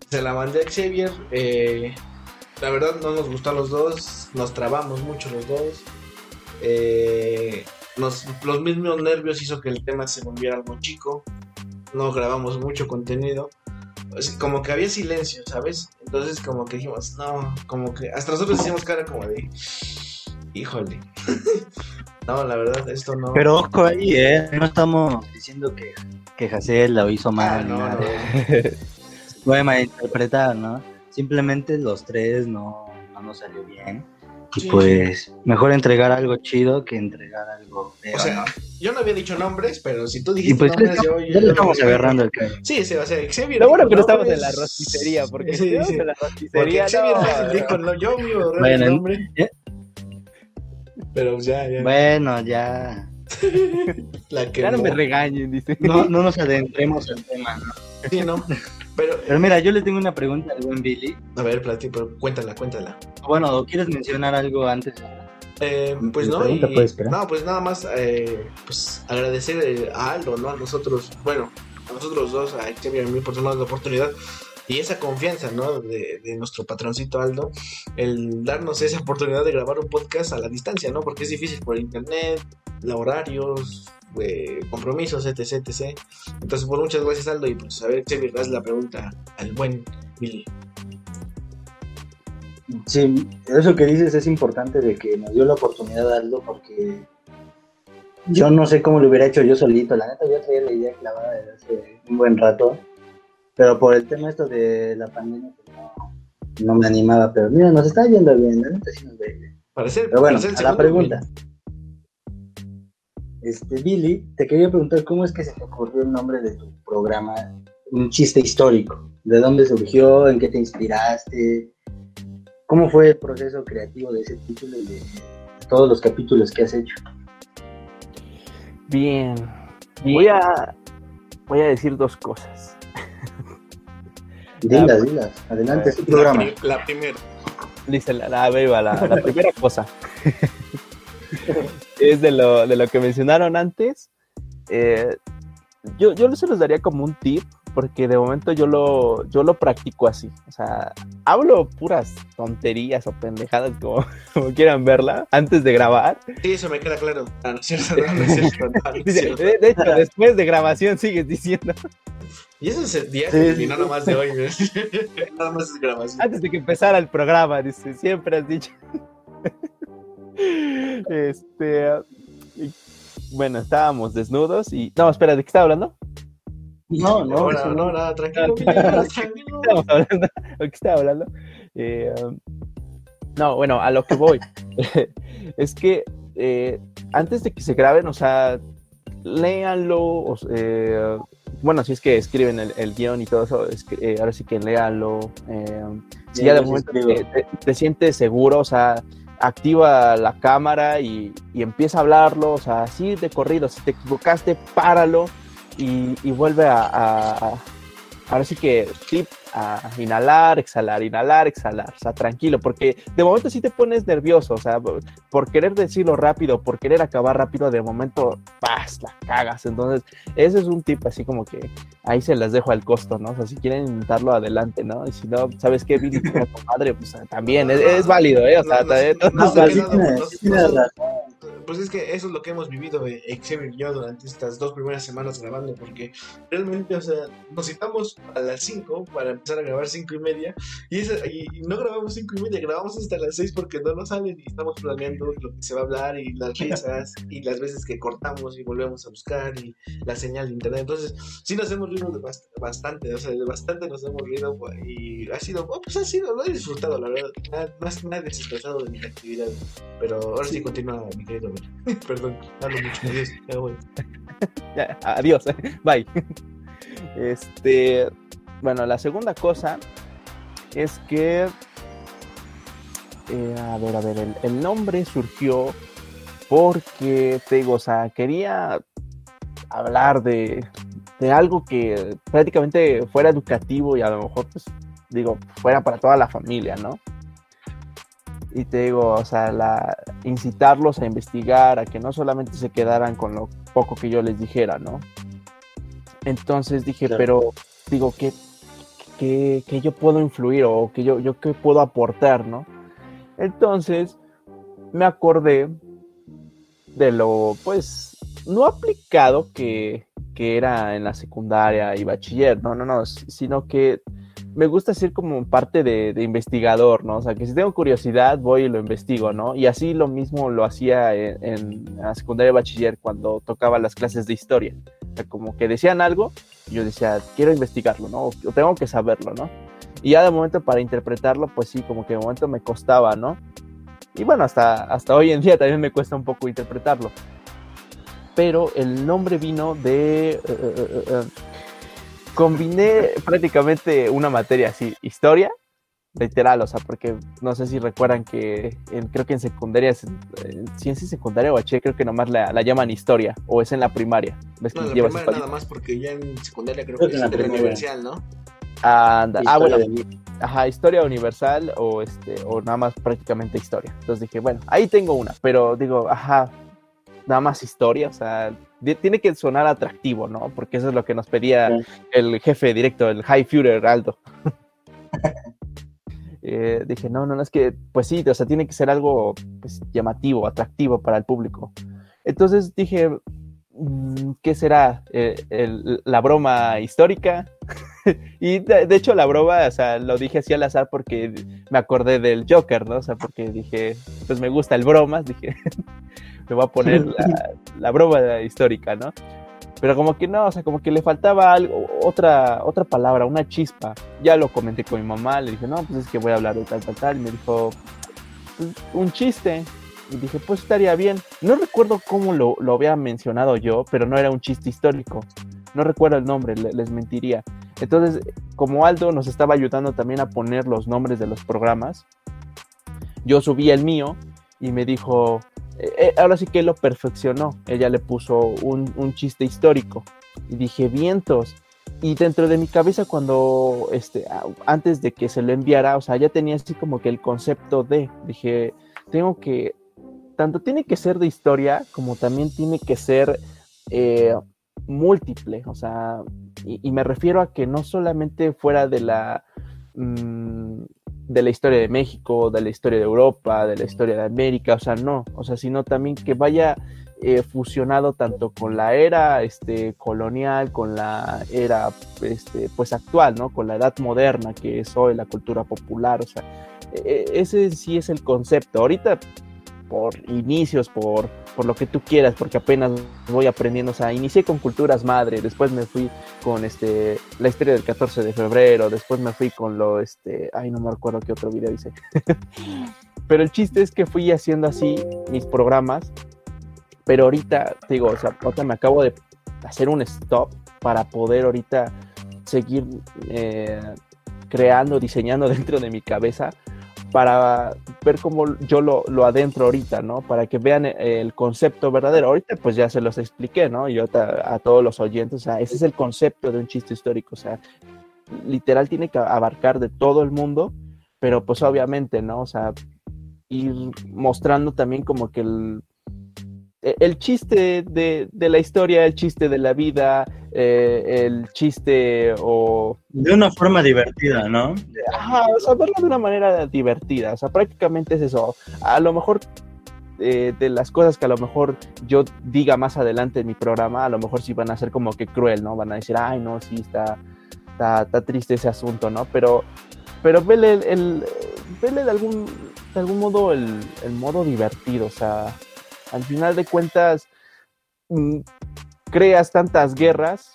se la mandé a Xavier. eh, la verdad, no nos gustó a los dos. Nos trabamos mucho los dos. eh, nos- los mismos nervios hizo que el tema se volviera algo chico. No grabamos mucho contenido sea, como que había silencio, ¿sabes? Entonces como que dijimos, no, como que hasta nosotros hicimos cara como de, híjole. no, la verdad, esto no. Pero ojo ahí, ¿eh? No estamos diciendo que, que Hassel lo hizo Ah, mal. ni no, nada. no. Puede malinterpretar, ¿no? Simplemente los tres no, no nos salió bien. Y Sí. pues mejor entregar algo chido que entregar algo feo, O sea, ¿no? yo no había dicho nombres, pero si tú Y dijiste pues nombres, yo, estamos- yo- ya le yo- estamos agarrando el cabello. Sí, sí, o sea, Xavier. Lo bueno que no estamos en la rosticería, porque Sí, si estamos sí. en la Porque rosticería, Xavier no, no, yo ahorrar Bueno, el nombre. ¿eh? Pero ya, ya. Bueno, ya. la que ya no me regañen, dice. No, no nos adentremos al tema, ¿no? Sí, no. Pero, Pero mira, yo le tengo una pregunta al buen Billy. a ver, platí, pero cuéntala, cuéntala. Bueno, ¿o ¿quieres mencionar algo antes? Eh, pues Mi no, y- no, pues nada más eh, pues agradecer eh, a Aldo, ¿no? A nosotros, bueno, a nosotros dos, a Xavier y a mí por darnos la oportunidad y esa confianza, ¿no? De, de nuestro patroncito Aldo, el darnos esa oportunidad de grabar un podcast a la distancia, ¿no? Porque es difícil por internet, la horarios, eh, compromisos, etc, etc. Entonces, pues muchas gracias Aldo y pues a ver, Xavier, haz la pregunta al buen Billy. Sí, eso que dices es importante de que nos dio la oportunidad Aldo porque yo no sé cómo lo hubiera hecho yo solito, la neta yo traía la idea clavada desde hace un buen rato, pero por el tema esto de la pandemia pues no, no me animaba, pero mira, nos está yendo bien, la neta sí nos ve bien. Pero bueno, a la pregunta. Este, Billy, te quería preguntar cómo es que se te ocurrió el nombre de tu programa, un chiste histórico, ¿de dónde surgió, en qué te inspiraste? ¿Cómo fue el proceso creativo de ese título y de todos los capítulos que has hecho? Bien. Voy a, voy a decir dos cosas. Dilas, dilas. Adelante, es tu programa. La, primera. Dice la, la, la, primera cosa. es de lo, de lo que mencionaron antes. Eh, yo, yo se los daría como un tip porque de momento yo lo, yo lo practico así. O sea, hablo puras tonterías o pendejadas como, quieran verla antes de grabar. Sí, eso me queda claro. de, hecho, después de grabación sigues diciendo. Y eso es el día y nada más de hoy. nada más es grabación. Antes de que empezara el programa, dice, siempre has dicho. Este. Bueno, estábamos desnudos y. No, espera, ¿de qué estaba hablando? No, no, no, no, nada, tranquilo, tranquilo. Hablando, ¿de qué estaba hablando? Eh, no, bueno, a lo que voy es que eh, antes de que se graben, o sea, léanlo, eh, bueno, si es que escriben el, el guion y todo eso, eh, ahora sí que léanlo. Eh, si ya de momento te, te, sientes seguro, o sea, activa la cámara y, y, empieza a hablarlo, o sea, así de corrido, si te equivocaste, páralo y, y vuelve a, a, ahora sí que tip a inhalar, exhalar, inhalar, exhalar, o sea, tranquilo, porque de momento sí te pones nervioso, o sea, por querer decirlo rápido, por querer acabar rápido, de momento, ¡paz! la cagas. Entonces, ese es un tip así como que ahí se las dejo al costo, ¿no? O sea, si quieren intentarlo, adelante, ¿no? Y si no, ¿sabes qué? Billy, tu madre, pues también es, válido, ¿eh? O sea, pues es que eso es lo que hemos vivido eh, Xavier y yo durante estas dos primeras semanas grabando, porque realmente, o sea, nos citamos a las 5 para empezar a grabar 5 y media, y, y, no grabamos 5 y media, grabamos hasta las 6 porque no nos salen y estamos planeando lo que se va a hablar y las risas y las veces que cortamos y volvemos a buscar y la señal de internet. Entonces, sí nos hemos reído bastante, o sea, bastante nos hemos reído y ha sido, oh, pues ha sido, lo he disfrutado, la verdad, más nadie desestresado de mi actividad, pero ahora sí continúa, mi querido. Perdón, hablo mucho. Adiós. Ya voy. adiós. Bye. Este. Bueno, la segunda cosa es que. Eh, a ver, a ver, el, el, nombre surgió porque, te digo, o sea, quería hablar de, de algo que prácticamente fuera educativo y a lo mejor, pues, digo, fuera para toda la familia, ¿no? y te digo, o sea, la, incitarlos a investigar, a que no solamente se quedaran con lo poco que yo les dijera, ¿no? Entonces dije, pero digo, ¿qué, qué, yo puedo influir o que yo, yo qué puedo aportar, ¿no? Entonces me acordé de lo, pues, no aplicado que, que era en la secundaria y bachiller, no, no, no, sino que me gusta ser como parte de, investigador, ¿no? O sea, que si tengo curiosidad voy y lo investigo, ¿no? Y así lo mismo lo hacía en, la secundaria de bachiller cuando tocaba las clases de historia. O sea, como que decían algo, y yo decía, quiero investigarlo, ¿no? O tengo que saberlo, ¿no? Y ya de momento para interpretarlo, pues sí, como que de momento me costaba, ¿no? Y bueno, hasta, hasta hoy en día también me cuesta un poco interpretarlo. Pero el nombre vino de... Eh, combiné prácticamente una materia así, historia, literal, o sea, porque no sé si recuerdan que creo que en secundaria, en ciencia secundaria o H, creo que nomás la, la, llaman historia, o es en la primaria. ¿Ves no, que la primaria nada más, porque ya en secundaria creo, que, es historia universal, ¿no? Anda. Ah, bueno, ajá, historia universal o este, o nada más prácticamente historia. Entonces dije, bueno, ahí tengo una, pero digo, ajá, nada más historia, o sea, tiene que sonar atractivo, ¿no? Porque eso es lo que nos pedía el jefe directo, el High Führer Aldo. eh, dije, no, no, no, es que, pues sí, o sea, tiene que ser algo pues, llamativo, atractivo para el público. Entonces dije, mm, ¿qué será? Eh, ¿La broma histórica? y de, de, hecho la broma, o sea, lo dije así al azar porque me acordé del Joker, ¿no? O sea, porque dije, pues me gusta el bromas, dije, me voy a poner la, broma histórica, ¿no? Pero como que no, o sea, como que le faltaba algo, otra, otra palabra, una chispa. Ya lo comenté con mi mamá, le dije, no, pues es que voy a hablar de tal, tal, tal. Y me dijo, pues, un chiste. Y dije, pues estaría bien. No recuerdo cómo lo, lo, había mencionado yo, pero no era un chiste histórico. No recuerdo el nombre, les mentiría. Entonces, como Aldo nos estaba ayudando también a poner los nombres de los programas, yo subí el mío y me dijo, eh, ahora sí que lo perfeccionó. Ella le puso un, un, chiste histórico. Y dije, vientos. Y dentro de mi cabeza, cuando, este, antes de que se lo enviara, o sea, ya tenía así como que el concepto de, dije, tengo que, tanto tiene que ser de historia, como también tiene que ser eh, múltiple. O sea, y, me refiero a que no solamente fuera de la... Mm, de la historia de México, de la historia de Europa, de la historia de América, o sea, no, o sea, sino también que vaya eh, fusionado tanto con la era este, colonial, con la era este, pues actual, ¿no? Con la edad moderna que es hoy la cultura popular, o sea, e, e, ese sí es el concepto. Ahorita por inicios, por, por lo que tú quieras, porque apenas voy aprendiendo, o sea, inicié con culturas madre, después me fui con este la historia del 14 de febrero, después me fui con lo este, ay, no me acuerdo qué otro video hice. pero el chiste es que fui haciendo así mis programas, pero ahorita, digo, o sea, ahorita me acabo de hacer un stop para poder ahorita seguir eh, creando, diseñando dentro de mi cabeza para ver cómo yo lo, lo, adentro ahorita, ¿no? Para que vean el concepto verdadero. Ahorita pues ya se los expliqué, ¿no? Y ahorita a todos los oyentes, o sea, ese es el concepto de un chiste histórico, o sea, literal tiene que abarcar de todo el mundo, pero pues obviamente, ¿no? O sea, ir mostrando también como que el, e, el chiste de, la historia, el chiste de la vida, eh, el chiste o... De una forma divertida, ¿no? Ajá, o sea, verlo de una manera divertida, o sea, prácticamente es eso. A lo mejor eh, de las cosas que a lo mejor yo diga más adelante en mi programa, a lo mejor sí van a ser como que cruel, ¿no? Van a decir, ay, no, sí, está, está, triste ese asunto, ¿no? Pero, pero vele, el, vele de, algún, de algún modo el, el modo divertido, o sea al final de cuentas, mm, creas tantas guerras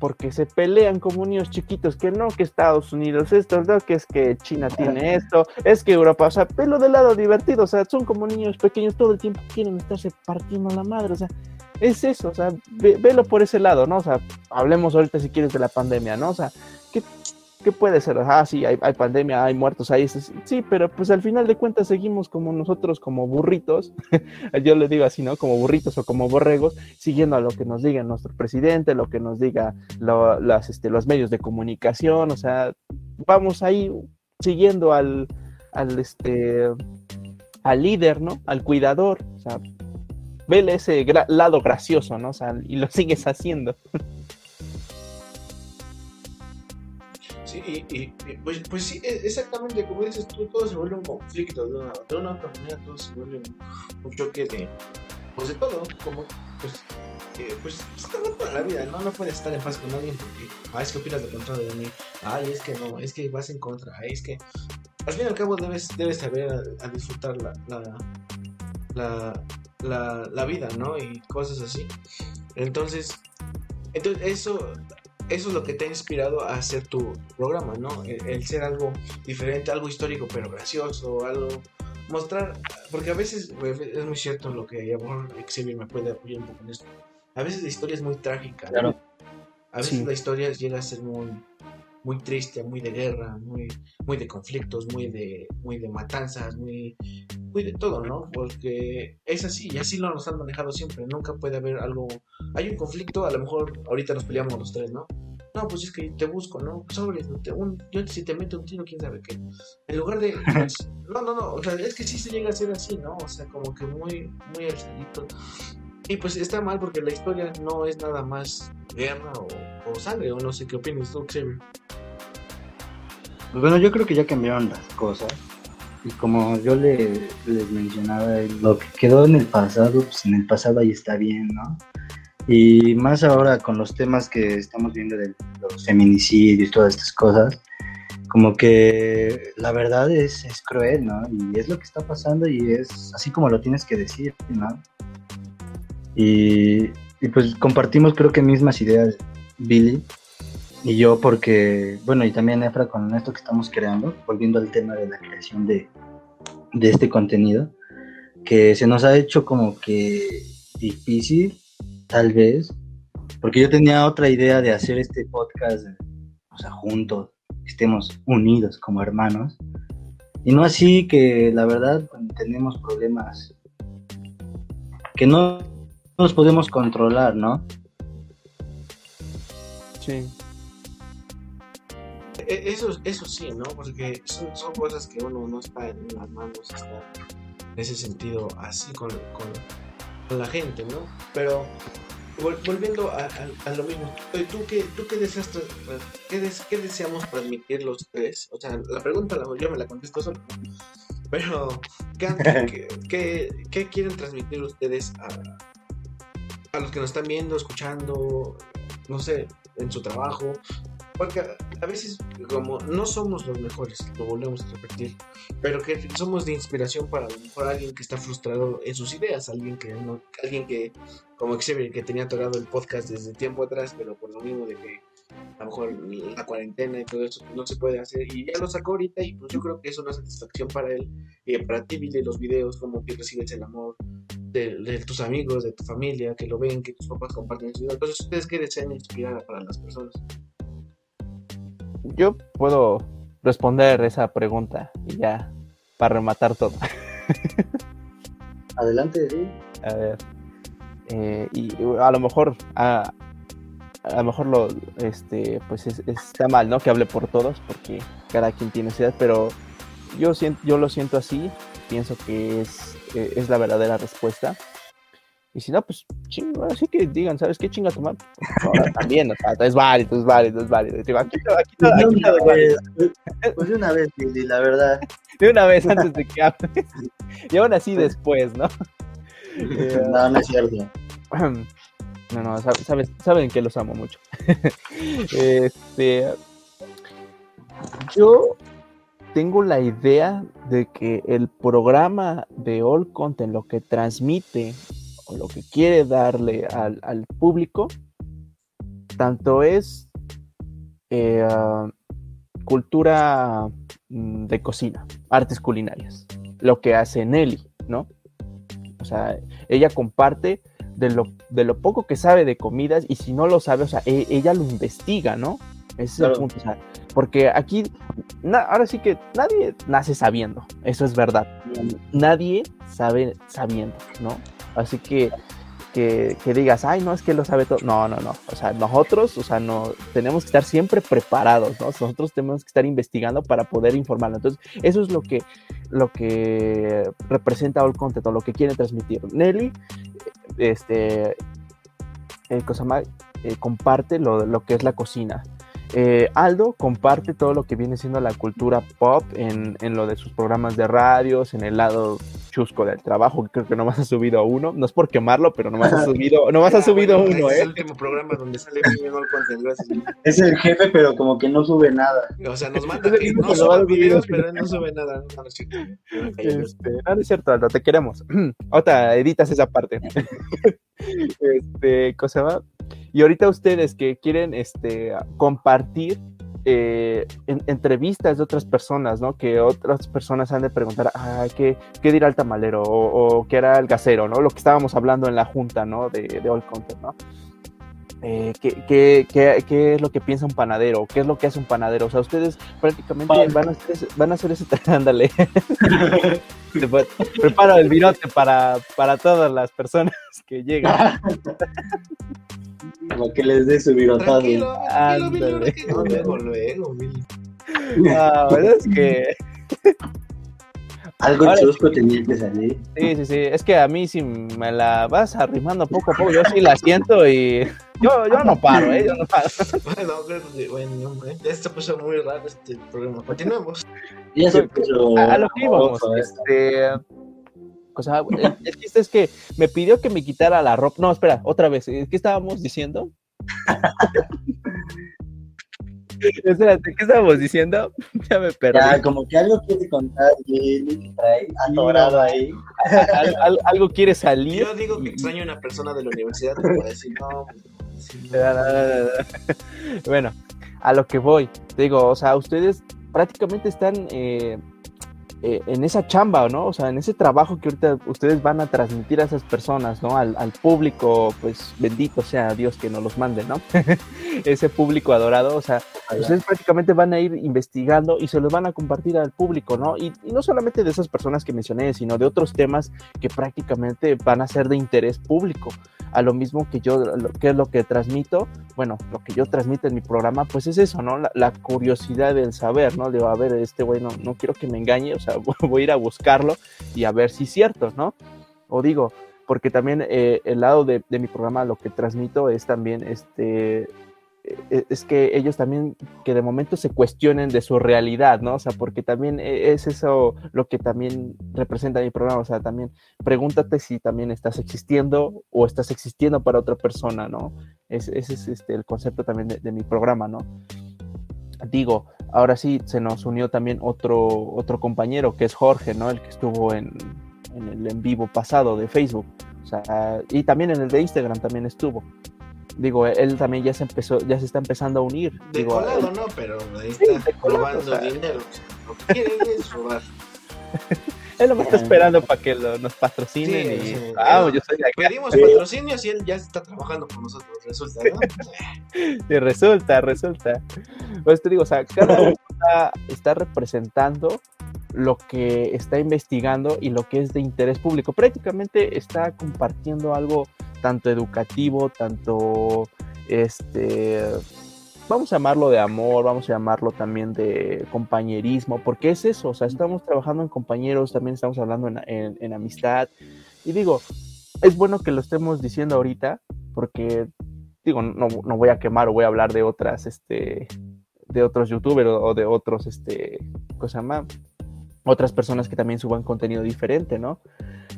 porque se pelean como niños chiquitos, que no, que Estados Unidos esto, no, que es que China tiene esto, es que Europa, o sea, pelo del lado divertido, o sea, son como niños pequeños todo el tiempo quieren estarse partiendo la madre, o sea, es eso, o sea, velo por ese lado, ¿no? O sea, hablemos ahorita si quieres de la pandemia, ¿no? O sea, ¿qué, ¿qué puede ser? Ah, sí, hay, pandemia, hay muertos, hay sí, pero pues al final de cuentas seguimos como nosotros, como burritos, yo le digo así, ¿no? Como burritos o como borregos, siguiendo a lo que nos diga nuestro presidente, lo que nos diga las, este, los medios de comunicación, o sea, vamos ahí siguiendo al, al, este, al líder, ¿no? Al cuidador, o sea, vele ese lado gracioso, ¿no? O sea, y lo sigues haciendo. y, pues, pues sí, e, exactamente como dices tú, todo se vuelve un conflicto, de una, de una otra manera todo se vuelve un, choque de, pues de todo, como, pues, eh, pues está para la vida, ¿no? No puedes estar en paz con alguien porque, ah, es que opinas de contra de mí, ay, es que no, es que vas en contra, ay, es que, al fin y al cabo debes, debes saber a, disfrutar la, la, la, la, la vida, ¿no? Y cosas así. Entonces, entonces eso eso es lo que te ha inspirado a hacer tu programa, ¿no? El, ser algo diferente, algo histórico pero gracioso, algo mostrar, porque a veces es muy cierto lo que a Xavier me puede apoyar un poco en esto. A veces la historia es muy trágica, ¿no? A veces la historia llega a ser muy muy triste, muy de guerra, muy, muy de conflictos, muy de, muy de matanzas, muy, muy de todo, ¿no? Porque es así, y así lo nos han manejado siempre, nunca puede haber algo, hay un conflicto, a lo mejor ahorita nos peleamos los tres, ¿no? No, pues es que te busco, ¿no? Sobre, un, yo si te meto un tiro, quién sabe qué. En lugar de. Pues, no, no, no. O sea, es que sí se llega a ser así, ¿no? O sea, como que muy, muy alzadito. Y pues está mal porque la historia no es nada más guerra o, o sangre, o no sé qué opinas tú, Xavier. Pues bueno, yo creo que ya cambiaron las cosas. Y como yo le, les mencionaba, lo que quedó en el pasado, pues en el pasado ahí está bien, ¿no? Y más ahora con los temas que estamos viendo de los feminicidios y todas estas cosas, como que la verdad es, es cruel, ¿no? Y es lo que está pasando y es así como lo tienes que decir, ¿no? Y, y pues compartimos creo que mismas ideas, Billy, y yo porque, bueno, y también Efra con esto que estamos creando, volviendo al tema de la creación de, de este contenido, que se nos ha hecho como que difícil, tal vez, porque yo tenía otra idea de hacer este podcast, o sea, juntos, que estemos unidos como hermanos, y no así que la verdad tenemos problemas que no nos podemos controlar, ¿no? Sí. E- Eso, eso sí, ¿no? Porque son, son cosas que uno no está en las manos, está en ese sentido así con, con, con la gente, ¿no? Pero vol- volviendo a, a- a lo mismo, ¿tú, qué, tú qué deseas, qué, des- qué deseamos transmitir los tres? O sea, la pregunta la, yo me la contesto solo. Pero, ¿qué, han- qué, qué- qué quieren transmitir ustedes a, a los que nos están viendo, escuchando, no sé, en su trabajo? Porque a- veces, como no somos los mejores, lo volvemos a repetir, pero que somos de inspiración para a lo mejor alguien que está frustrado en sus ideas, alguien que, alguien que como Xavier, que tenía atorado el podcast desde tiempo atrás, pero por lo mismo de que a lo mejor la cuarentena y todo eso no se puede hacer, y ya lo sacó ahorita, y pues yo creo que es una satisfacción para él, y para ti, Billy, los videos, como que recibes el amor de, de tus amigos, de tu familia, que lo ven, que tus papás comparten su vida. Entonces, ¿ustedes qué desean inspirar para las personas? Yo puedo responder esa pregunta y ya para rematar todo. Adelante, sí. A ver. eh, y a lo mejor a, a lo mejor lo este pues es- está mal, ¿no? Que hable por todos, porque cada quien tiene su edad, pero yo siento, yo lo siento así, pienso que es, eh, es la verdadera respuesta. Y si no, pues chingo, así que digan, ¿sabes qué chinga tomar? También, o sea, es válido, es válido, es válido. Digo, aquí, aquí, Pues de aquí una vez, pues de una vez, Billy, la verdad. de una vez antes de que hables. y aún así después, ¿no? Eh, No, no es cierto. No, no, sab- sabes, saben que los amo mucho. este, yo tengo la idea de que el programa de All Content, lo que transmite o lo que quiere darle al, al público, tanto es eh, cultura mm, de cocina, artes culinarias, lo que hace Nelly, ¿no? O sea, ella comparte de lo, de lo poco que sabe de comidas y si no lo sabe, o sea, e- ella lo investiga, ¿no? Ese es el punto, o sea, porque aquí, na- ahora sí que nadie nace sabiendo, eso es verdad. Nadie sabe sabiendo, ¿no? Así que, que, que digas, ay, no, es que lo sabe todo. No, no, no. O sea, nosotros, o sea, no, tenemos que estar siempre preparados, ¿no? Nosotros tenemos que estar investigando para poder informarlo. Entonces, eso es lo que, lo que representa All Content o lo que quiere transmitir. Nelly, este, eh, cosa más, eh, comparte lo, lo que es la cocina. Eh, Aldo comparte todo lo que viene siendo la cultura pop en, en lo de sus programas de radios, en el lado chusco del trabajo, que creo que nomás ha subido uno. No es por quemarlo, pero nomás ha subido, nomás ha subido bueno, uno, Es ¿eh? el último programa donde sale. Es el jefe, pero como que no sube nada. O sea, nos manda que no sube videos, pero no sube nada. No, no es cierto. Este, no, no es cierto, Aldo, te queremos. Ahorita editas esa parte. este, cosa va. Y ahorita ustedes que quieren este, compartir eh, en- entrevistas de otras personas, ¿no? Que otras personas han de preguntar, ah, ¿qué, qué dirá el tamalero? O, o qué hará el gasero, ¿no? Lo que estábamos hablando en la junta, ¿no? De, de All Content, ¿no? Eh, ¿qué, qué, qué, qué es lo que piensa un panadero? ¿Qué es lo que hace un panadero? O sea, ustedes prácticamente Pan. van a hacer ese, van a hacer ese ándale. Preparo el virote para, para todas las personas que llegan. Para que les dé su virotado. Tranquilo, tranquilo, Billy, Ándale. Luego, luego, verdad es que Algo Ahora chusco tenía que salir. sí, sí, sí. Es que a mí si me la vas arrimando poco a poco, yo sí la siento y yo, yo no paro, ¿eh? Yo no paro. Bueno, creo que, bueno, hombre, ya se puso muy raro este programa. Continuemos. Ya se puso. A, lo que íbamos. esto. Este, cosa, el, el chiste es que me pidió que me quitara la ropa. No, espera, otra vez. ¿Qué estábamos diciendo? Espérate, ¿qué estábamos diciendo? Ya me perdí. Ya, como que algo quiere contar que trae atorado ahí. Al- al- algo quiere salir. Yo digo que extraño a una persona de la universidad que puede decir no. Bueno, a lo que voy. Digo, o sea, ustedes prácticamente están eh, eh, en esa chamba, ¿no? O sea, en ese trabajo que ahorita ustedes van a transmitir a esas personas, ¿no? Al, al público, pues bendito sea Dios que nos los mande, ¿no? ese público adorado, o sea, ustedes prácticamente van a ir investigando y se los van a compartir al público, ¿no? Y, y, no solamente de esas personas que mencioné, sino de otros temas que prácticamente van a ser de interés público. A lo mismo que yo, lo, que es lo que transmito, bueno, lo que yo transmito en mi programa, pues es eso, ¿no? La, la curiosidad del saber, ¿no? Digo, a ver, este güey no, no quiero que me engañe, o sea, voy a ir a buscarlo y a ver si es cierto, ¿no? O digo, porque también eh, el lado de, mi programa lo que transmito es también este es que ellos también que de momento se cuestionen de su realidad, ¿no? O sea, porque también e, es eso lo que también representa mi programa, o sea, también pregúntate si también estás existiendo o estás existiendo para otra persona, ¿no? Ese es este, el concepto también de, mi programa, ¿no? Digo, ahora sí se nos unió también otro, otro compañero que es Jorge, ¿no? El que estuvo en, en el en vivo pasado de Facebook. O sea, y también en el de Instagram también estuvo. Digo, él también ya se empezó, ya se está empezando a unir. De Digo, colado, ¿no? Pero ahí está robando o sea... dinero. Lo que es robar. él lo está esperando para que lo, nos patrocinen sí, y sí, ah, yo soy pedimos patrocinios y él ya está trabajando con nosotros, resulta, ¿no? sí, resulta, resulta. Pues te digo, o sea, cada uno está, está representando lo que está investigando y lo que es de interés público. Prácticamente está compartiendo algo tanto educativo, tanto este vamos a llamarlo de amor, vamos a llamarlo también de compañerismo, porque es eso, o sea, estamos trabajando en compañeros, también estamos hablando en, en, en amistad, y digo, es bueno que lo estemos diciendo ahorita, porque digo, no, no, voy a quemar o voy a hablar de otras, este, de otros youtubers o de otros, este, cosa más, otras personas que también suban contenido diferente, ¿no?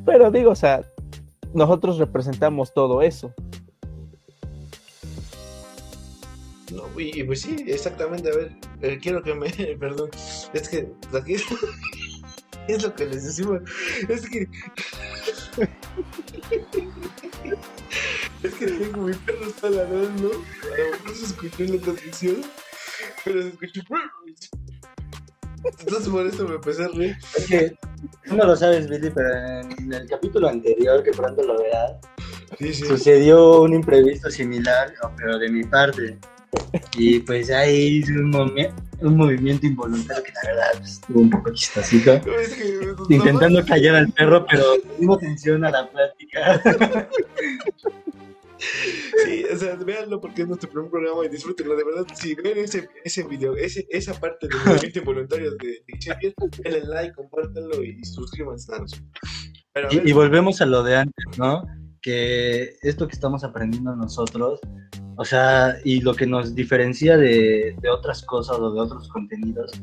Pero digo, o sea, nosotros representamos todo eso. No, y, y pues sí, exactamente, a ver, eh, quiero que me, perdón, es que aquí es lo que les decimos, es que es que tengo mi perro está ladrando, a lo mejor se escuchó en la transmisión, pero se escuchó entonces por eso me empecé a reír. Es que tú no lo sabes, Billy, pero en el capítulo anterior, que pronto lo verás, sí, sí. sucedió un imprevisto similar, pero de mi parte. Y pues ahí hice un, un movimiento involuntario que la verdad pues, estuvo un poco chistosito. Es que, Intentando no, callar al perro, pero dimos atención a la plática. Sí, o sea, véanlo porque es nuestro primer programa y disfrútenlo, de verdad. Si ven ese, ese video, ese, esa parte del movimiento involuntario de Xavier, denle like, compártanlo y suscríbanse. Y, y volvemos a lo de antes, ¿no? Que esto que estamos aprendiendo nosotros, o sea, y lo que nos diferencia de, de otras cosas o de otros contenidos,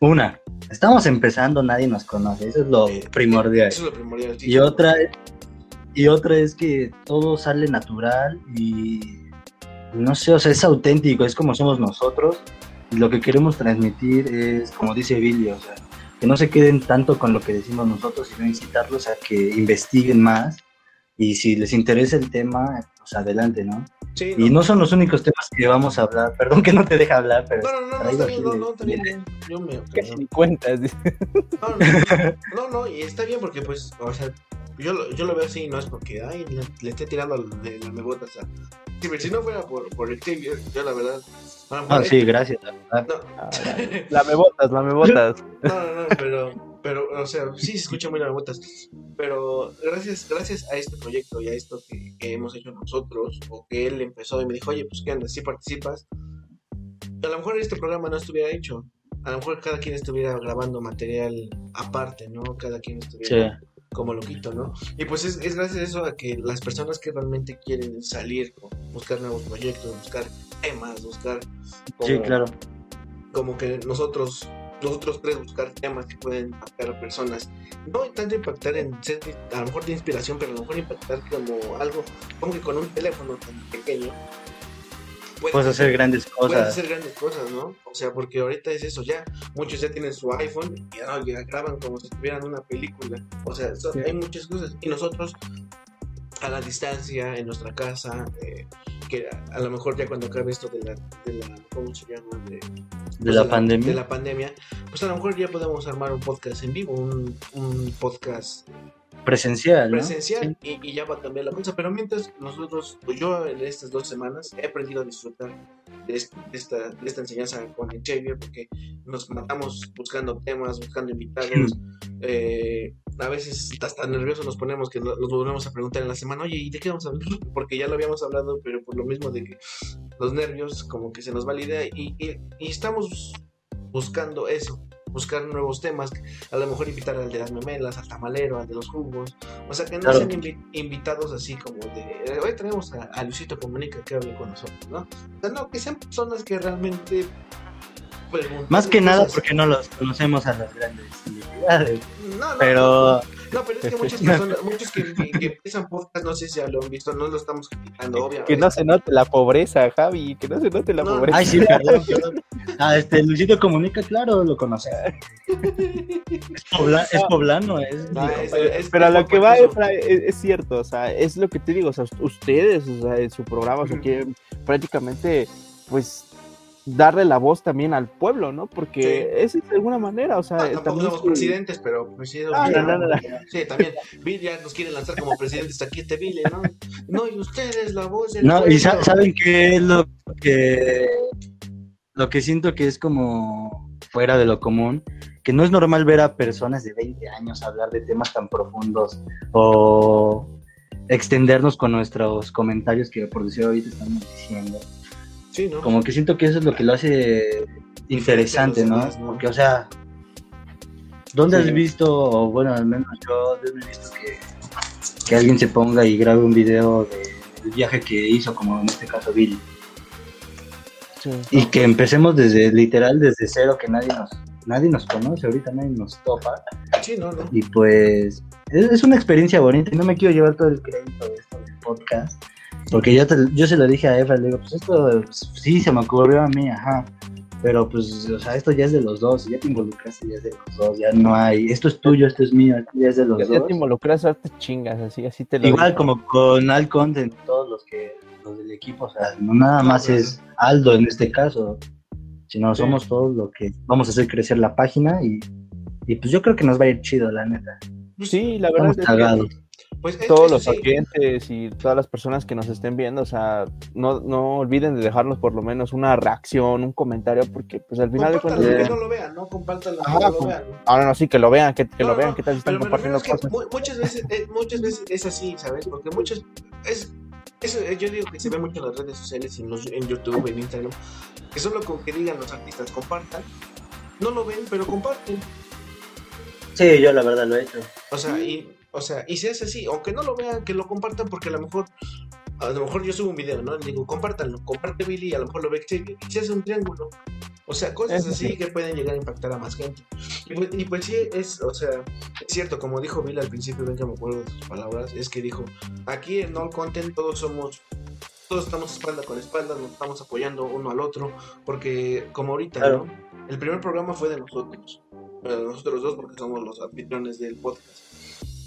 una, estamos empezando, nadie nos conoce, eso es lo primordial. Eso es lo primordial. Sí, y otra y otra es que todo sale natural y no sé, o sea, es auténtico, es como somos nosotros. Y lo que queremos transmitir es, como dice Billy, o sea, que no se queden tanto con lo que decimos nosotros, sino incitarlos a que investiguen más. Y si les interesa el tema, pues adelante, ¿no? Sí, no. Y no son los únicos temas que vamos a hablar. Perdón que no te deja hablar, pero. No, no, no, no está bien, no, no, está bien. Yo me. Casi ni cuentas. No, no, no, no, y está bien porque, pues, o sea, yo lo, yo lo veo así, no es porque, ay, le, le esté tirando de las mebotas a. Sí, pero si no fuera por, por el Xavier, yo la verdad. Ah, sí, gracias. La, no. la me botas, la me botas. No, no, no, pero, pero, o sea, sí se escucha muy botas. Pero gracias, gracias a este proyecto y a esto que, que, hemos hecho nosotros, o que él empezó y me dijo, oye, pues qué onda, si participas. A lo mejor este programa no estuviera hecho. A lo mejor cada quien estuviera grabando material aparte, ¿no? Cada quien estuviera. Sí como loquito, ¿no? Y pues es, es, gracias a eso a que las personas que realmente quieren salir, buscar nuevos proyectos, buscar temas, buscar... Como, sí, claro. Como que nosotros, nosotros tres buscar temas que pueden impactar a personas. No tanto impactar en ser a lo mejor de inspiración, pero a lo mejor impactar como algo, como que con un teléfono tan pequeño puedes, puedes hacer grandes cosas. Puedes hacer grandes cosas, ¿no? O sea, porque ahorita es eso, ya muchos ya tienen su iPhone y ya, ya graban como si estuvieran una película. O sea, son, sí. hay muchas cosas. Y nosotros, a la distancia, en nuestra casa, eh, que a, a, lo mejor ya cuando acabe esto de la, de la ¿cómo se llama? De, de la, la, pandemia. De la pandemia, pues a lo mejor ya podemos armar un podcast en vivo, un, un podcast presencial. Presencial y, y, ya va a cambiar la cosa. Pero mientras nosotros, pues yo en estas dos semanas he aprendido a disfrutar de, esta, de esta enseñanza con el Xavier, porque nos matamos buscando temas, buscando invitados. Eh, a veces hasta nerviosos nos ponemos que nos volvemos a preguntar en la semana, oye, ¿y de qué vamos a hablar? Porque ya lo habíamos hablado, pero por lo mismo de que los nervios como que se nos valida y, y, y estamos buscando eso, buscar nuevos temas, a lo mejor invitar al de las memelas, al tamalero, al de los jugos, o sea, que no Claro. sean invi- invitados así como de, hoy tenemos a, a Luisito Comunica que hable con nosotros, ¿no? O sea, no, que sean personas que realmente Más que nada porque no los conocemos a las grandes celebridades. No, no, Pero No, pero es que muchas personas, muchos que, que, que empiezan podcast, no sé si ya lo han visto, no lo estamos criticando, obviamente. Que no se note la pobreza, Javi, que no se note la No. pobreza. Ay, sí, perdón, perdón. Ah, este, Luisito Comunica, claro, lo conoce. Es, pobla- es poblano, es. Ah, es- es- Pero a lo que va. Efra, es, es cierto, o sea, es lo que te digo, o sea, ustedes, o sea, en su programa, o sea, quieren prácticamente, pues, darle la voz también al pueblo, ¿no? Porque es de alguna manera, o sea, Ah, tampoco también somos presidentes, pero pues sí, Ah, no, no, no, no. sí, también Bill ya nos quiere lanzar como presidentes aquí este Bill, ¿no? No, y ustedes la voz del No, y saben qué es lo que lo que siento que es como fuera de lo común, que no es normal ver a personas de 20 años hablar de temas tan profundos o extendernos con nuestros comentarios que por decir ahorita estamos diciendo. Sí, ¿no? Como que siento que eso es lo que lo hace interesante, ¿no? demás, ¿no? Porque, o sea, ¿dónde Sí. has visto, o bueno, al menos yo no he visto que, que alguien se ponga y grabe un video de- del viaje que hizo, como en este caso Billy? Sí. Y que empecemos desde, literal, desde cero, que nadie nos, nadie nos conoce, ahorita nadie nos topa. Sí, no, no. Y pues, es, es una experiencia bonita, y no me quiero llevar todo el crédito de esto del podcast. Porque yo, te- yo se lo dije a Efra, le digo, pues esto pues, sí se me ocurrió a mí, ajá. Pero pues, o sea, esto ya es de los dos, ya te involucraste, ya es de los dos, ya no hay, esto es tuyo, esto es mío, esto ya es de los Ya, ya dos. te involucras, ahora te chingas, así, así te lo Igual digo. como con Al Content, todos los que, los del equipo, o sea, no nada más es Aldo en este caso, sino Sí. somos todos los que vamos a hacer crecer la página y, y pues yo creo que nos va a ir chido, la neta. Sí, la verdad Estamos es. Pues es- todos los sí, oyentes y todas las personas que nos estén viendo, o sea, no, no olviden de dejarnos por lo menos una reacción, un comentario, porque pues al final de cuentas... que no lo vean, ¿no? Compártanlo, que Ajá, no lo vean. Ahora no, sí, que lo vean, que, que No, lo vean, no, qué tal si están compartiendo es que cosas. mu- muchas veces, eh, muchas veces es así, ¿sabes? Porque muchas es eso, eh, yo digo que se ve mucho en las redes sociales, en, los- en YouTube, en Instagram, que solo con que digan los artistas compartan, no lo ven, pero comparten. Sí, yo la verdad lo he hecho. O sea, y, o sea, y se hace así, aunque no lo vean, que lo compartan, porque a lo mejor, a lo mejor yo subo un video, ¿no? Le digo, compártanlo, comparte Billy, y a lo mejor lo ve y se hace un triángulo. O sea, cosas así sí. que pueden llegar a impactar a más gente. Y pues, y pues sí, es, o sea, es cierto, como dijo Bill al principio, ven que me acuerdo de sus palabras, es que dijo, aquí en All Content todos somos, todos estamos espalda con espalda, nos estamos apoyando uno al otro, porque como ahorita, Claro. ¿no? El primer programa fue de nosotros, eh, nosotros dos porque somos los anfitriones del podcast.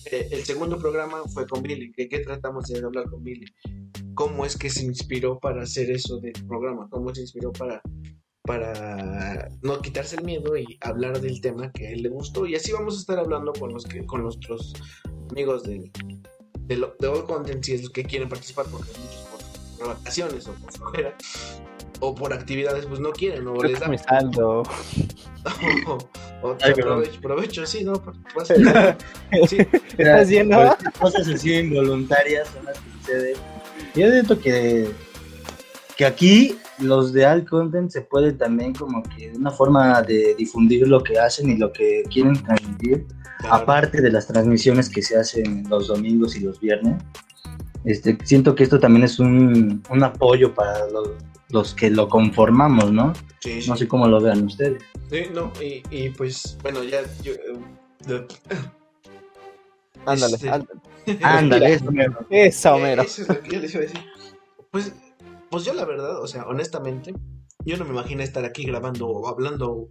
Eh, el segundo programa fue con Billy, que, que tratamos de hablar con Billy. ¿Cómo es que se inspiró para hacer eso del programa? ¿Cómo se inspiró para, para no quitarse el miedo y hablar del tema que a él le gustó? Y así vamos a estar hablando con los que con nuestros amigos del, de, de All Content, si es los que quieren participar, porque muchos por, vacaciones o por flojera o por actividades, pues no quieren, o Creo les da mi saldo. o, o Ay, perdón. provecho, provecho, sí, ¿no? Sí, ¿Estás viendo? Pues, cosas así involuntarias son las que suceden. Yo siento que, que aquí los de Al Content se puede también como que una forma de difundir lo que hacen y lo que quieren transmitir, claro. aparte de las transmisiones que se hacen los domingos y los viernes. Este, siento que esto también es un, un apoyo para los, los que lo conformamos, ¿no? Sí, sí. No sé cómo lo vean ustedes. Sí, no, y, y pues, bueno, ya. Yo, eh, Ándale, Este- ándale. Ándale, eso, mero. Eso, Eh, mero. Eso es lo que yo les iba a decir. Pues, pues yo la verdad, o sea, honestamente, yo no me imaginé estar aquí grabando o hablando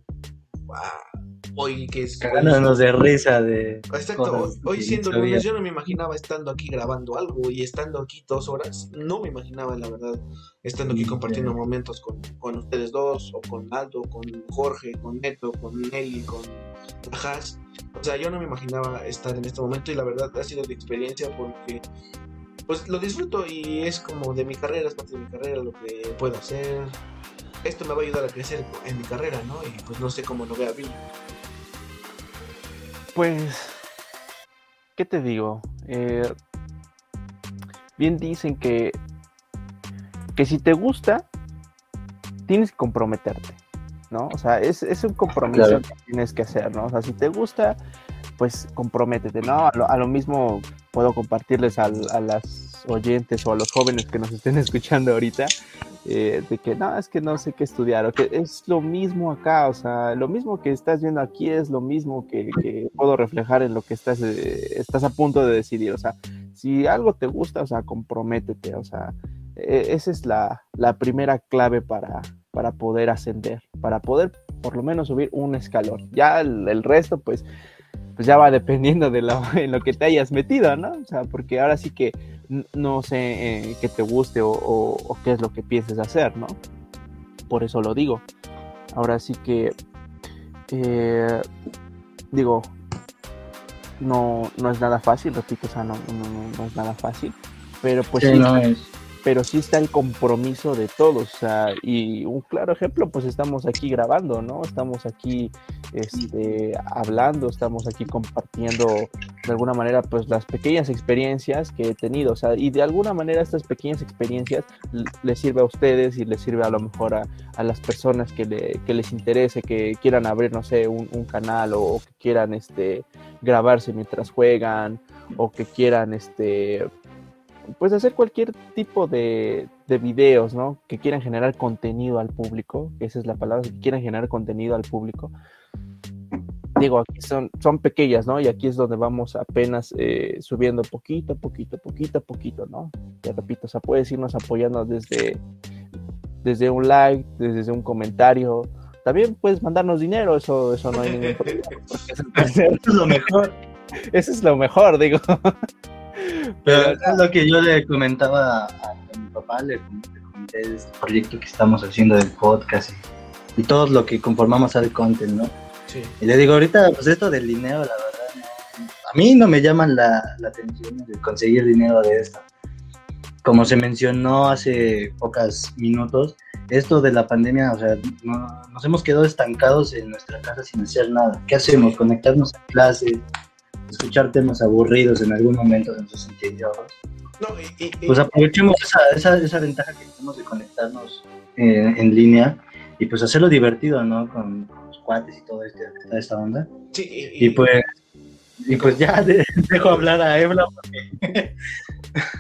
ah, hoy que es... cagándonos de risa de Exacto, hoy siendo lunes yo no me imaginaba estando aquí grabando algo y estando aquí dos horas, no me imaginaba la verdad estando aquí compartiendo momentos con, con ustedes dos o con Aldo, con Jorge, con Neto, con Nelly, con Haas. O sea, yo no me imaginaba estar en este momento y la verdad ha sido de experiencia porque pues lo disfruto y es como de mi carrera, es parte de mi carrera, lo que puedo hacer. Esto me va a ayudar a crecer en mi carrera, ¿no? Y pues no sé cómo lo vea Billy. Pues, ¿qué te digo? Eh, bien dicen que, que si te gusta, tienes que comprometerte, ¿no? O sea, es, un compromiso que tienes que hacer, ¿no? O sea, si te gusta, pues comprométete, ¿no? A lo, mismo puedo compartirles a las oyentes o a los jóvenes que nos estén escuchando ahorita, eh, de que no, es que no sé qué estudiar, o que es lo mismo acá, o sea, lo mismo que estás viendo aquí es lo mismo que, puedo reflejar en lo que estás, eh, estás a punto de decidir, o sea, si algo te gusta, o sea, comprométete, o sea, e, esa es la, primera clave para, para poder ascender, para poder por lo menos subir un escalón. Ya el resto, pues, pues ya va dependiendo de lo, en lo que te hayas metido, ¿no? O sea, porque ahora sí que no sé eh, qué te guste o, qué es lo que pienses hacer, ¿no? Por eso lo digo. Ahora sí que, eh, digo, no, no es nada fácil, repito, o sea, no, no, es nada fácil, pero pues sí, pero sí está el compromiso de todos. O sea, y un claro ejemplo, pues estamos aquí grabando, ¿no? Estamos aquí este, hablando, estamos aquí compartiendo de alguna manera, pues las pequeñas experiencias que he tenido. O sea, y de alguna manera estas pequeñas experiencias les sirve a ustedes y les sirve a lo mejor a, las personas que, les interese, que quieran abrir, no sé, un, canal o, o, que quieran este, grabarse mientras juegan o que quieran este pues hacer cualquier tipo de, de, videos, ¿no? Que quieran generar contenido al público, esa es la palabra, que quieran generar contenido al público. Digo, aquí son, son pequeñas, ¿no? Y aquí es donde vamos apenas eh, subiendo poquito, poquito, poquito, poquito, ¿no? Te repito, o sea, puedes irnos apoyando desde, desde un like, desde un comentario. También puedes mandarnos dinero, eso, eso no hay ningún problema. Eso es lo mejor. Eso es lo mejor, digo. Pero es lo que yo le comentaba a, mi papá, le, comenté este proyecto que estamos haciendo del podcast y, todo lo que conformamos al content, ¿no? Sí. Y le digo, ahorita, pues esto del dinero, la verdad, a mí no me llaman la, atención de conseguir dinero de esto. Como se mencionó hace pocos minutos, esto de la pandemia, o sea, nos hemos quedado estancados en nuestra casa sin hacer nada. ¿Qué hacemos? Conectarnos a clases, escuchar temas aburridos en algún momento en sus interiores. No, Pues aprovechemos esa, esa, ventaja que tenemos de conectarnos eh, en línea y pues hacerlo divertido, ¿no? Con, los cuates y todo este, toda esta onda. Sí, y, pues y pues ya dejo hablar a Ebla porque...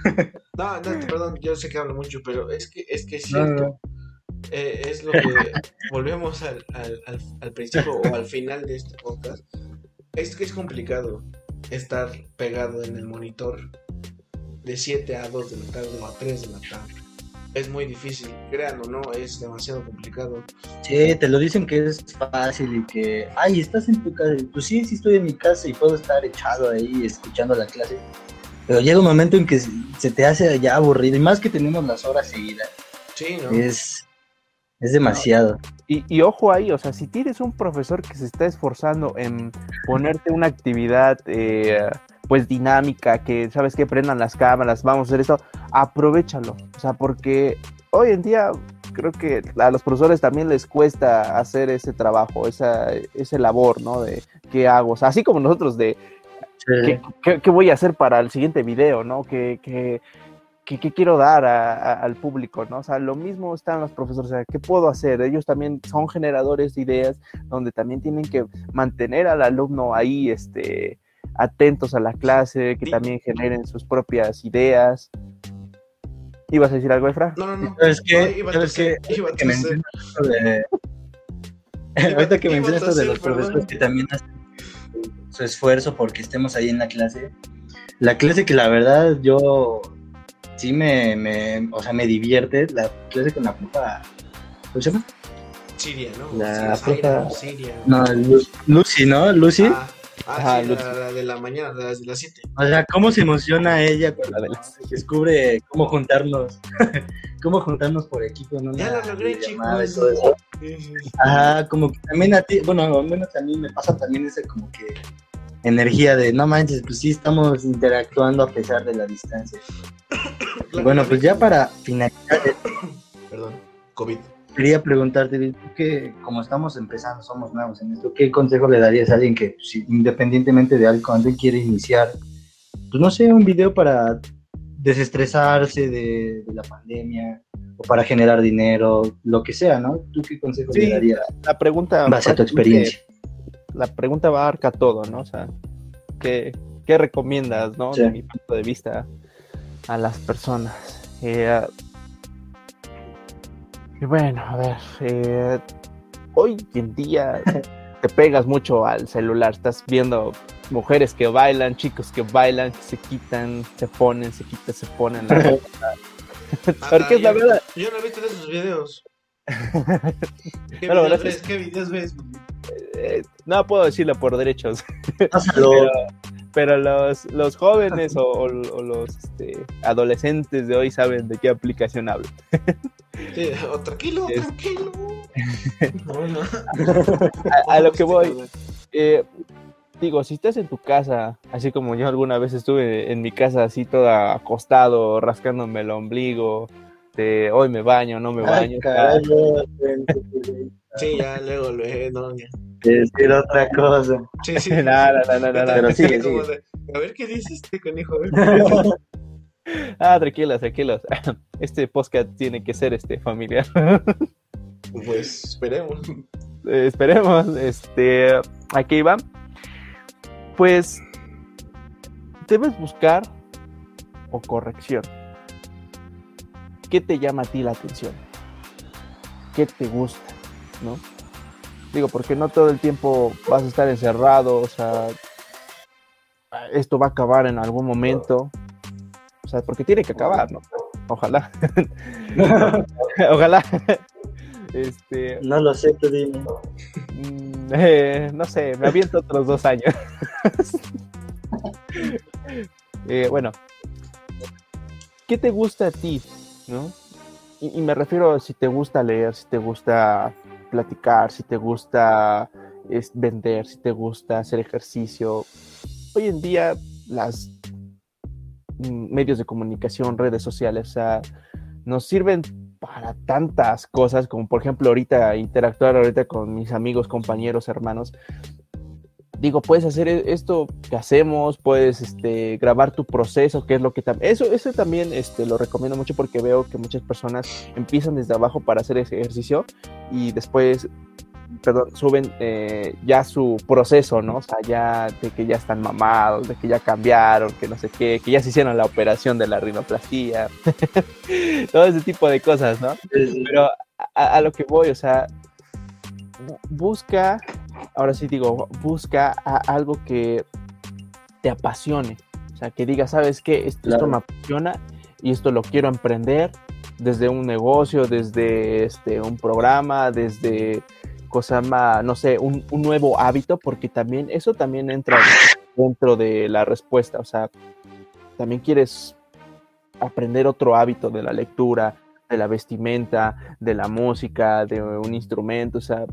no, no, perdón, yo sé que hablo mucho, pero es que es que es cierto. Eh, es lo que volvemos al, al, al, principio o al final de este podcast. Es que es complicado estar pegado en el monitor de 7 a 2 de la tarde o a 3 de la tarde. Es muy difícil, créanlo, no, es demasiado complicado. Sí, te lo dicen que es fácil y que, ay, estás en tu casa. Pues sí, sí estoy en mi casa y puedo estar echado ahí escuchando la clase. Pero llega un momento en que se te hace ya aburrido, y más que tenemos las horas seguidas. Sí, ¿no? Es, es demasiado. Y, ojo ahí, o sea, si tienes un profesor que se está esforzando en ponerte una actividad eh, pues dinámica, que sabes que prendan las cámaras, vamos a hacer esto, aprovechalo. O sea, porque hoy en día creo que a los profesores también les cuesta hacer ese trabajo, esa, ese labor, ¿no? De qué hago, o sea, así como nosotros de ¿qué, voy a hacer para el siguiente video, ¿no? Que, que ¿qué, quiero dar al público? ¿no? O sea, lo mismo están los profesores, o sea, ¿qué puedo hacer? Ellos también son generadores de ideas donde también tienen que mantener al alumno ahí, este, atentos a la clase, que también generen sus propias ideas. ¿Ibas a decir algo, Efra? No, no, no. Es que, es que, que esto de... Ahorita que mencionas esto de los profesores que también hacen su esfuerzo porque estemos ahí en la clase. La clase que la verdad yo sí me, me, o sea, me divierte la clase con la profa, ¿cómo se llama? Siria, ¿no? La profa, Siria. No, Lucy, ¿no? Lucy. Ah, ah Ajá, La, de la mañana, de las 7. O sea, cómo se emociona ella cuando descubre cómo juntarnos, cómo juntarnos por equipo, ¿no? Ya lo logré, chicos. Ajá, como que también a ti, bueno, al menos a mí me pasa también ese como que energía de no manches, pues sí estamos interactuando a pesar de la distancia. bueno, pues ya para finalizar. Perdón, COVID. quería preguntarte, que como estamos empezando, somos nuevos en esto, ¿qué consejo le darías a alguien que, si, independientemente de algo, cuando quiere iniciar, pues no sé, un video para desestresarse de, la pandemia o para generar dinero, lo que sea, ¿no? ¿Tú qué consejo le darías? La pregunta... Base a tu experiencia. La pregunta abarca todo, ¿no? O sea, ¿qué, qué recomiendas, ¿no? De mi punto de vista a las personas. Eh, y bueno, a ver, eh, hoy en día te pegas mucho al celular, estás viendo mujeres que bailan, chicos que bailan, se quitan, se ponen, se quitan, se ponen la ropa. Porque es la verdad. Yo no he visto esos videos. ¿Qué, videos ves? ¿Qué videos ves? Eh, no puedo decirlo por derechos. pero, pero los, los jóvenes o, los este, adolescentes de hoy saben de qué aplicación hablo. Sí, tranquilo, tranquilo. A, lo que voy. Eh, digo, si estás en tu casa, así como yo alguna vez estuve en mi casa así toda acostado, rascándome el ombligo, de hoy me baño, no me baño. Sí, ya luego lo he, no, Decir otra cosa. Sí, sí. nada, nada, nada, Pero sigue, sigue. A ver qué dices este conejo. ah, tranquilos, tranquilos. Este podcast tiene que ser este familiar. pues esperemos. Eh, esperemos. Este, aquí va. Pues debes buscar o corrección. ¿Qué te llama a ti la atención? ¿Qué te gusta? ¿No? Digo, porque no todo el tiempo vas a estar encerrado, o sea, esto va a acabar en algún momento. O sea, porque tiene que acabar, ¿no? Ojalá. Ojalá. Este, no lo sé, tú dime. Mm, eh, no sé, me aviento otros dos años. Eh, bueno, ¿qué te gusta a ti? ¿no? Y, y, me refiero a si te gusta leer, si te gusta platicar, si te gusta vender, si te gusta hacer ejercicio. Hoy en día las medios de comunicación, redes sociales, nos sirven para tantas cosas, como por ejemplo ahorita interactuar ahorita con mis amigos, compañeros, hermanos, digo, puedes hacer e-, esto que hacemos, puedes este, grabar tu proceso, que es lo que también, eso, eso también este, lo recomiendo mucho porque veo que muchas personas empiezan desde abajo para hacer ese ejercicio y después, perdón, suben eh, ya su proceso, ¿no? O sea, ya de que ya están mamados, de que ya cambiaron, que no sé qué, que ya se hicieron la operación de la rinoplastia, todo ese tipo de cosas, ¿no? Pero a lo que voy, o sea, busca ahora sí digo, busca algo que te apasione. O sea, que diga, ¿sabes qué? Esto, me apasiona y esto lo quiero emprender desde un negocio, desde este, un programa, desde cosa más, no sé, un, un, nuevo hábito, porque también eso también entra dentro de la respuesta. O sea, también quieres aprender otro hábito de la lectura, de la vestimenta, de la música, de un instrumento. O sea,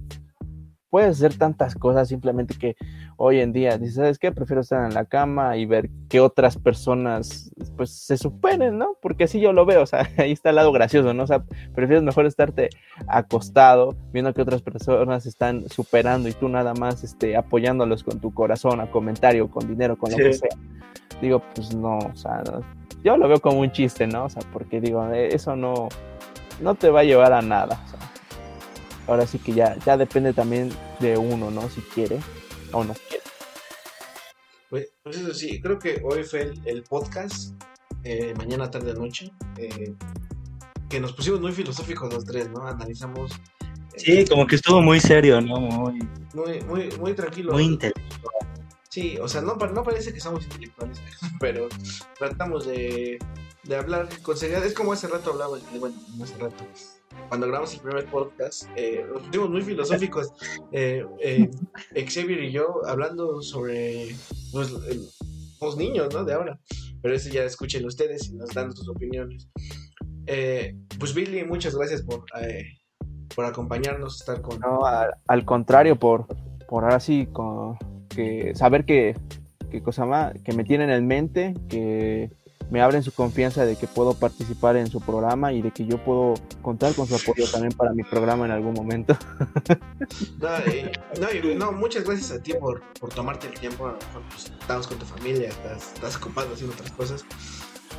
puedes hacer tantas cosas simplemente que hoy en día dices, ¿sabes qué? Prefiero estar en la cama y ver que otras personas pues se superen, ¿no? Porque así yo lo veo, o sea, ahí está el lado gracioso, ¿no? O sea, prefieres mejor estarte acostado viendo que otras personas están superando y tú nada más este, apoyándolos con tu corazón, a comentario, con dinero, con lo que sea. Digo, pues no, o sea, yo lo veo como un chiste, ¿no? O sea, porque digo, eh, eso no, no te va a llevar a nada. O sea, ahora sí que ya, ya depende también de uno, ¿no? Si quiere o no quiere. Pues, pues eso sí, creo que hoy fue el, podcast, eh, mañana, tarde, noche, eh, que nos pusimos muy filosóficos los tres, ¿no? Analizamos. Eh, sí, como que estuvo muy serio, ¿no? Muy, muy, muy, muy tranquilo. Muy intelectual. Sí, o sea, no, no parece que somos intelectuales, pero tratamos de, de hablar con seriedad. Es como hace rato hablaba, bueno, no hace rato cuando grabamos el primer podcast, eh, nos pusimos muy filosóficos, eh, eh, Xavier y yo, hablando sobre pues, los niños, ¿no? De ahora. Pero eso ya escuchen ustedes y nos dan sus opiniones. pues Billy, muchas gracias por, por acompañarnos, estar con... No, al, contrario, por, por ahora sí, con, que saber que, que cosa más, que me tienen en mente, que me abren su confianza de que puedo participar en su programa y de que yo puedo contar con su apoyo también para mi programa en algún momento. no, no, muchas gracias a ti por, por tomarte el tiempo. pues, estamos con tu familia, estás, estás ocupado haciendo otras cosas.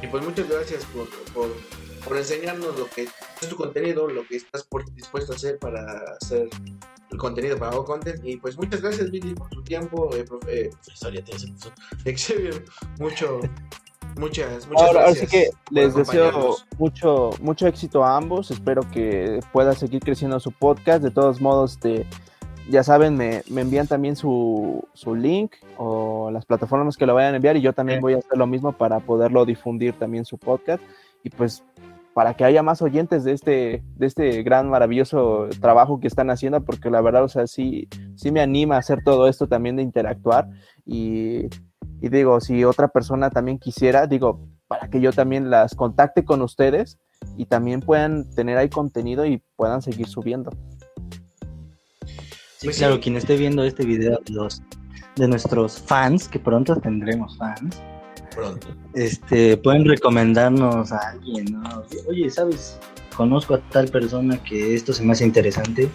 Y pues muchas gracias por, por, por enseñarnos lo que es tu contenido, lo que estás por, dispuesto a hacer para hacer el contenido para Content. Y pues muchas gracias, Billy, por tu tiempo. Eh, profe, eh, profesor, mucho, muchas, muchas ahora, gracias. Ahora sí que les deseo mucho, mucho éxito a ambos. Espero que pueda seguir creciendo su podcast. De todos modos, este, ya saben, me, me envían también su, su, link o las plataformas que lo vayan a enviar y yo también voy a hacer lo mismo para poderlo difundir también su podcast. Y pues para que haya más oyentes de este, de este gran, maravilloso trabajo que están haciendo, porque la verdad, o sea, sí, sí me anima a hacer todo esto también de interactuar. Y, y digo, si otra persona también quisiera, digo, para que yo también las contacte con ustedes y también puedan tener ahí contenido y puedan seguir subiendo. Sí, claro, sí. quien esté viendo este video, los de nuestros fans, que pronto tendremos fans, pronto. Este, pueden recomendarnos a alguien, ¿no? Oye, ¿sabes? Conozco a tal persona que esto se me hace interesante.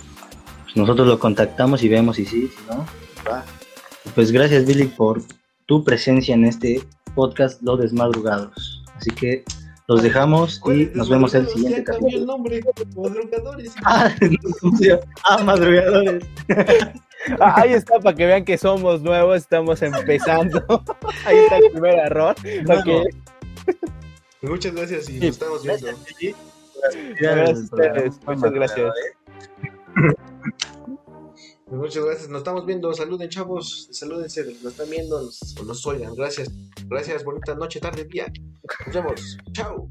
Pues nosotros lo contactamos y vemos si sí, si no, va. Pues gracias, Billy, por tu presencia en este podcast Los Desmadrugados. Así que los dejamos y nos vemos el siguiente capítulo. el nombre, madrugadores. Ah, ah madrugadores. Ahí está, para que vean que somos nuevos, estamos empezando. Ahí está el primer error. No, okay. no. Muchas gracias y nos estamos viendo. Gracias, gracias a ustedes. Muchas gracias. Muchas gracias, nos estamos viendo. Saluden, chavos. Salúdense, nos están viendo, nos, nos oigan. Gracias, gracias. Bonita noche, tarde, día. Nos vemos. Chao.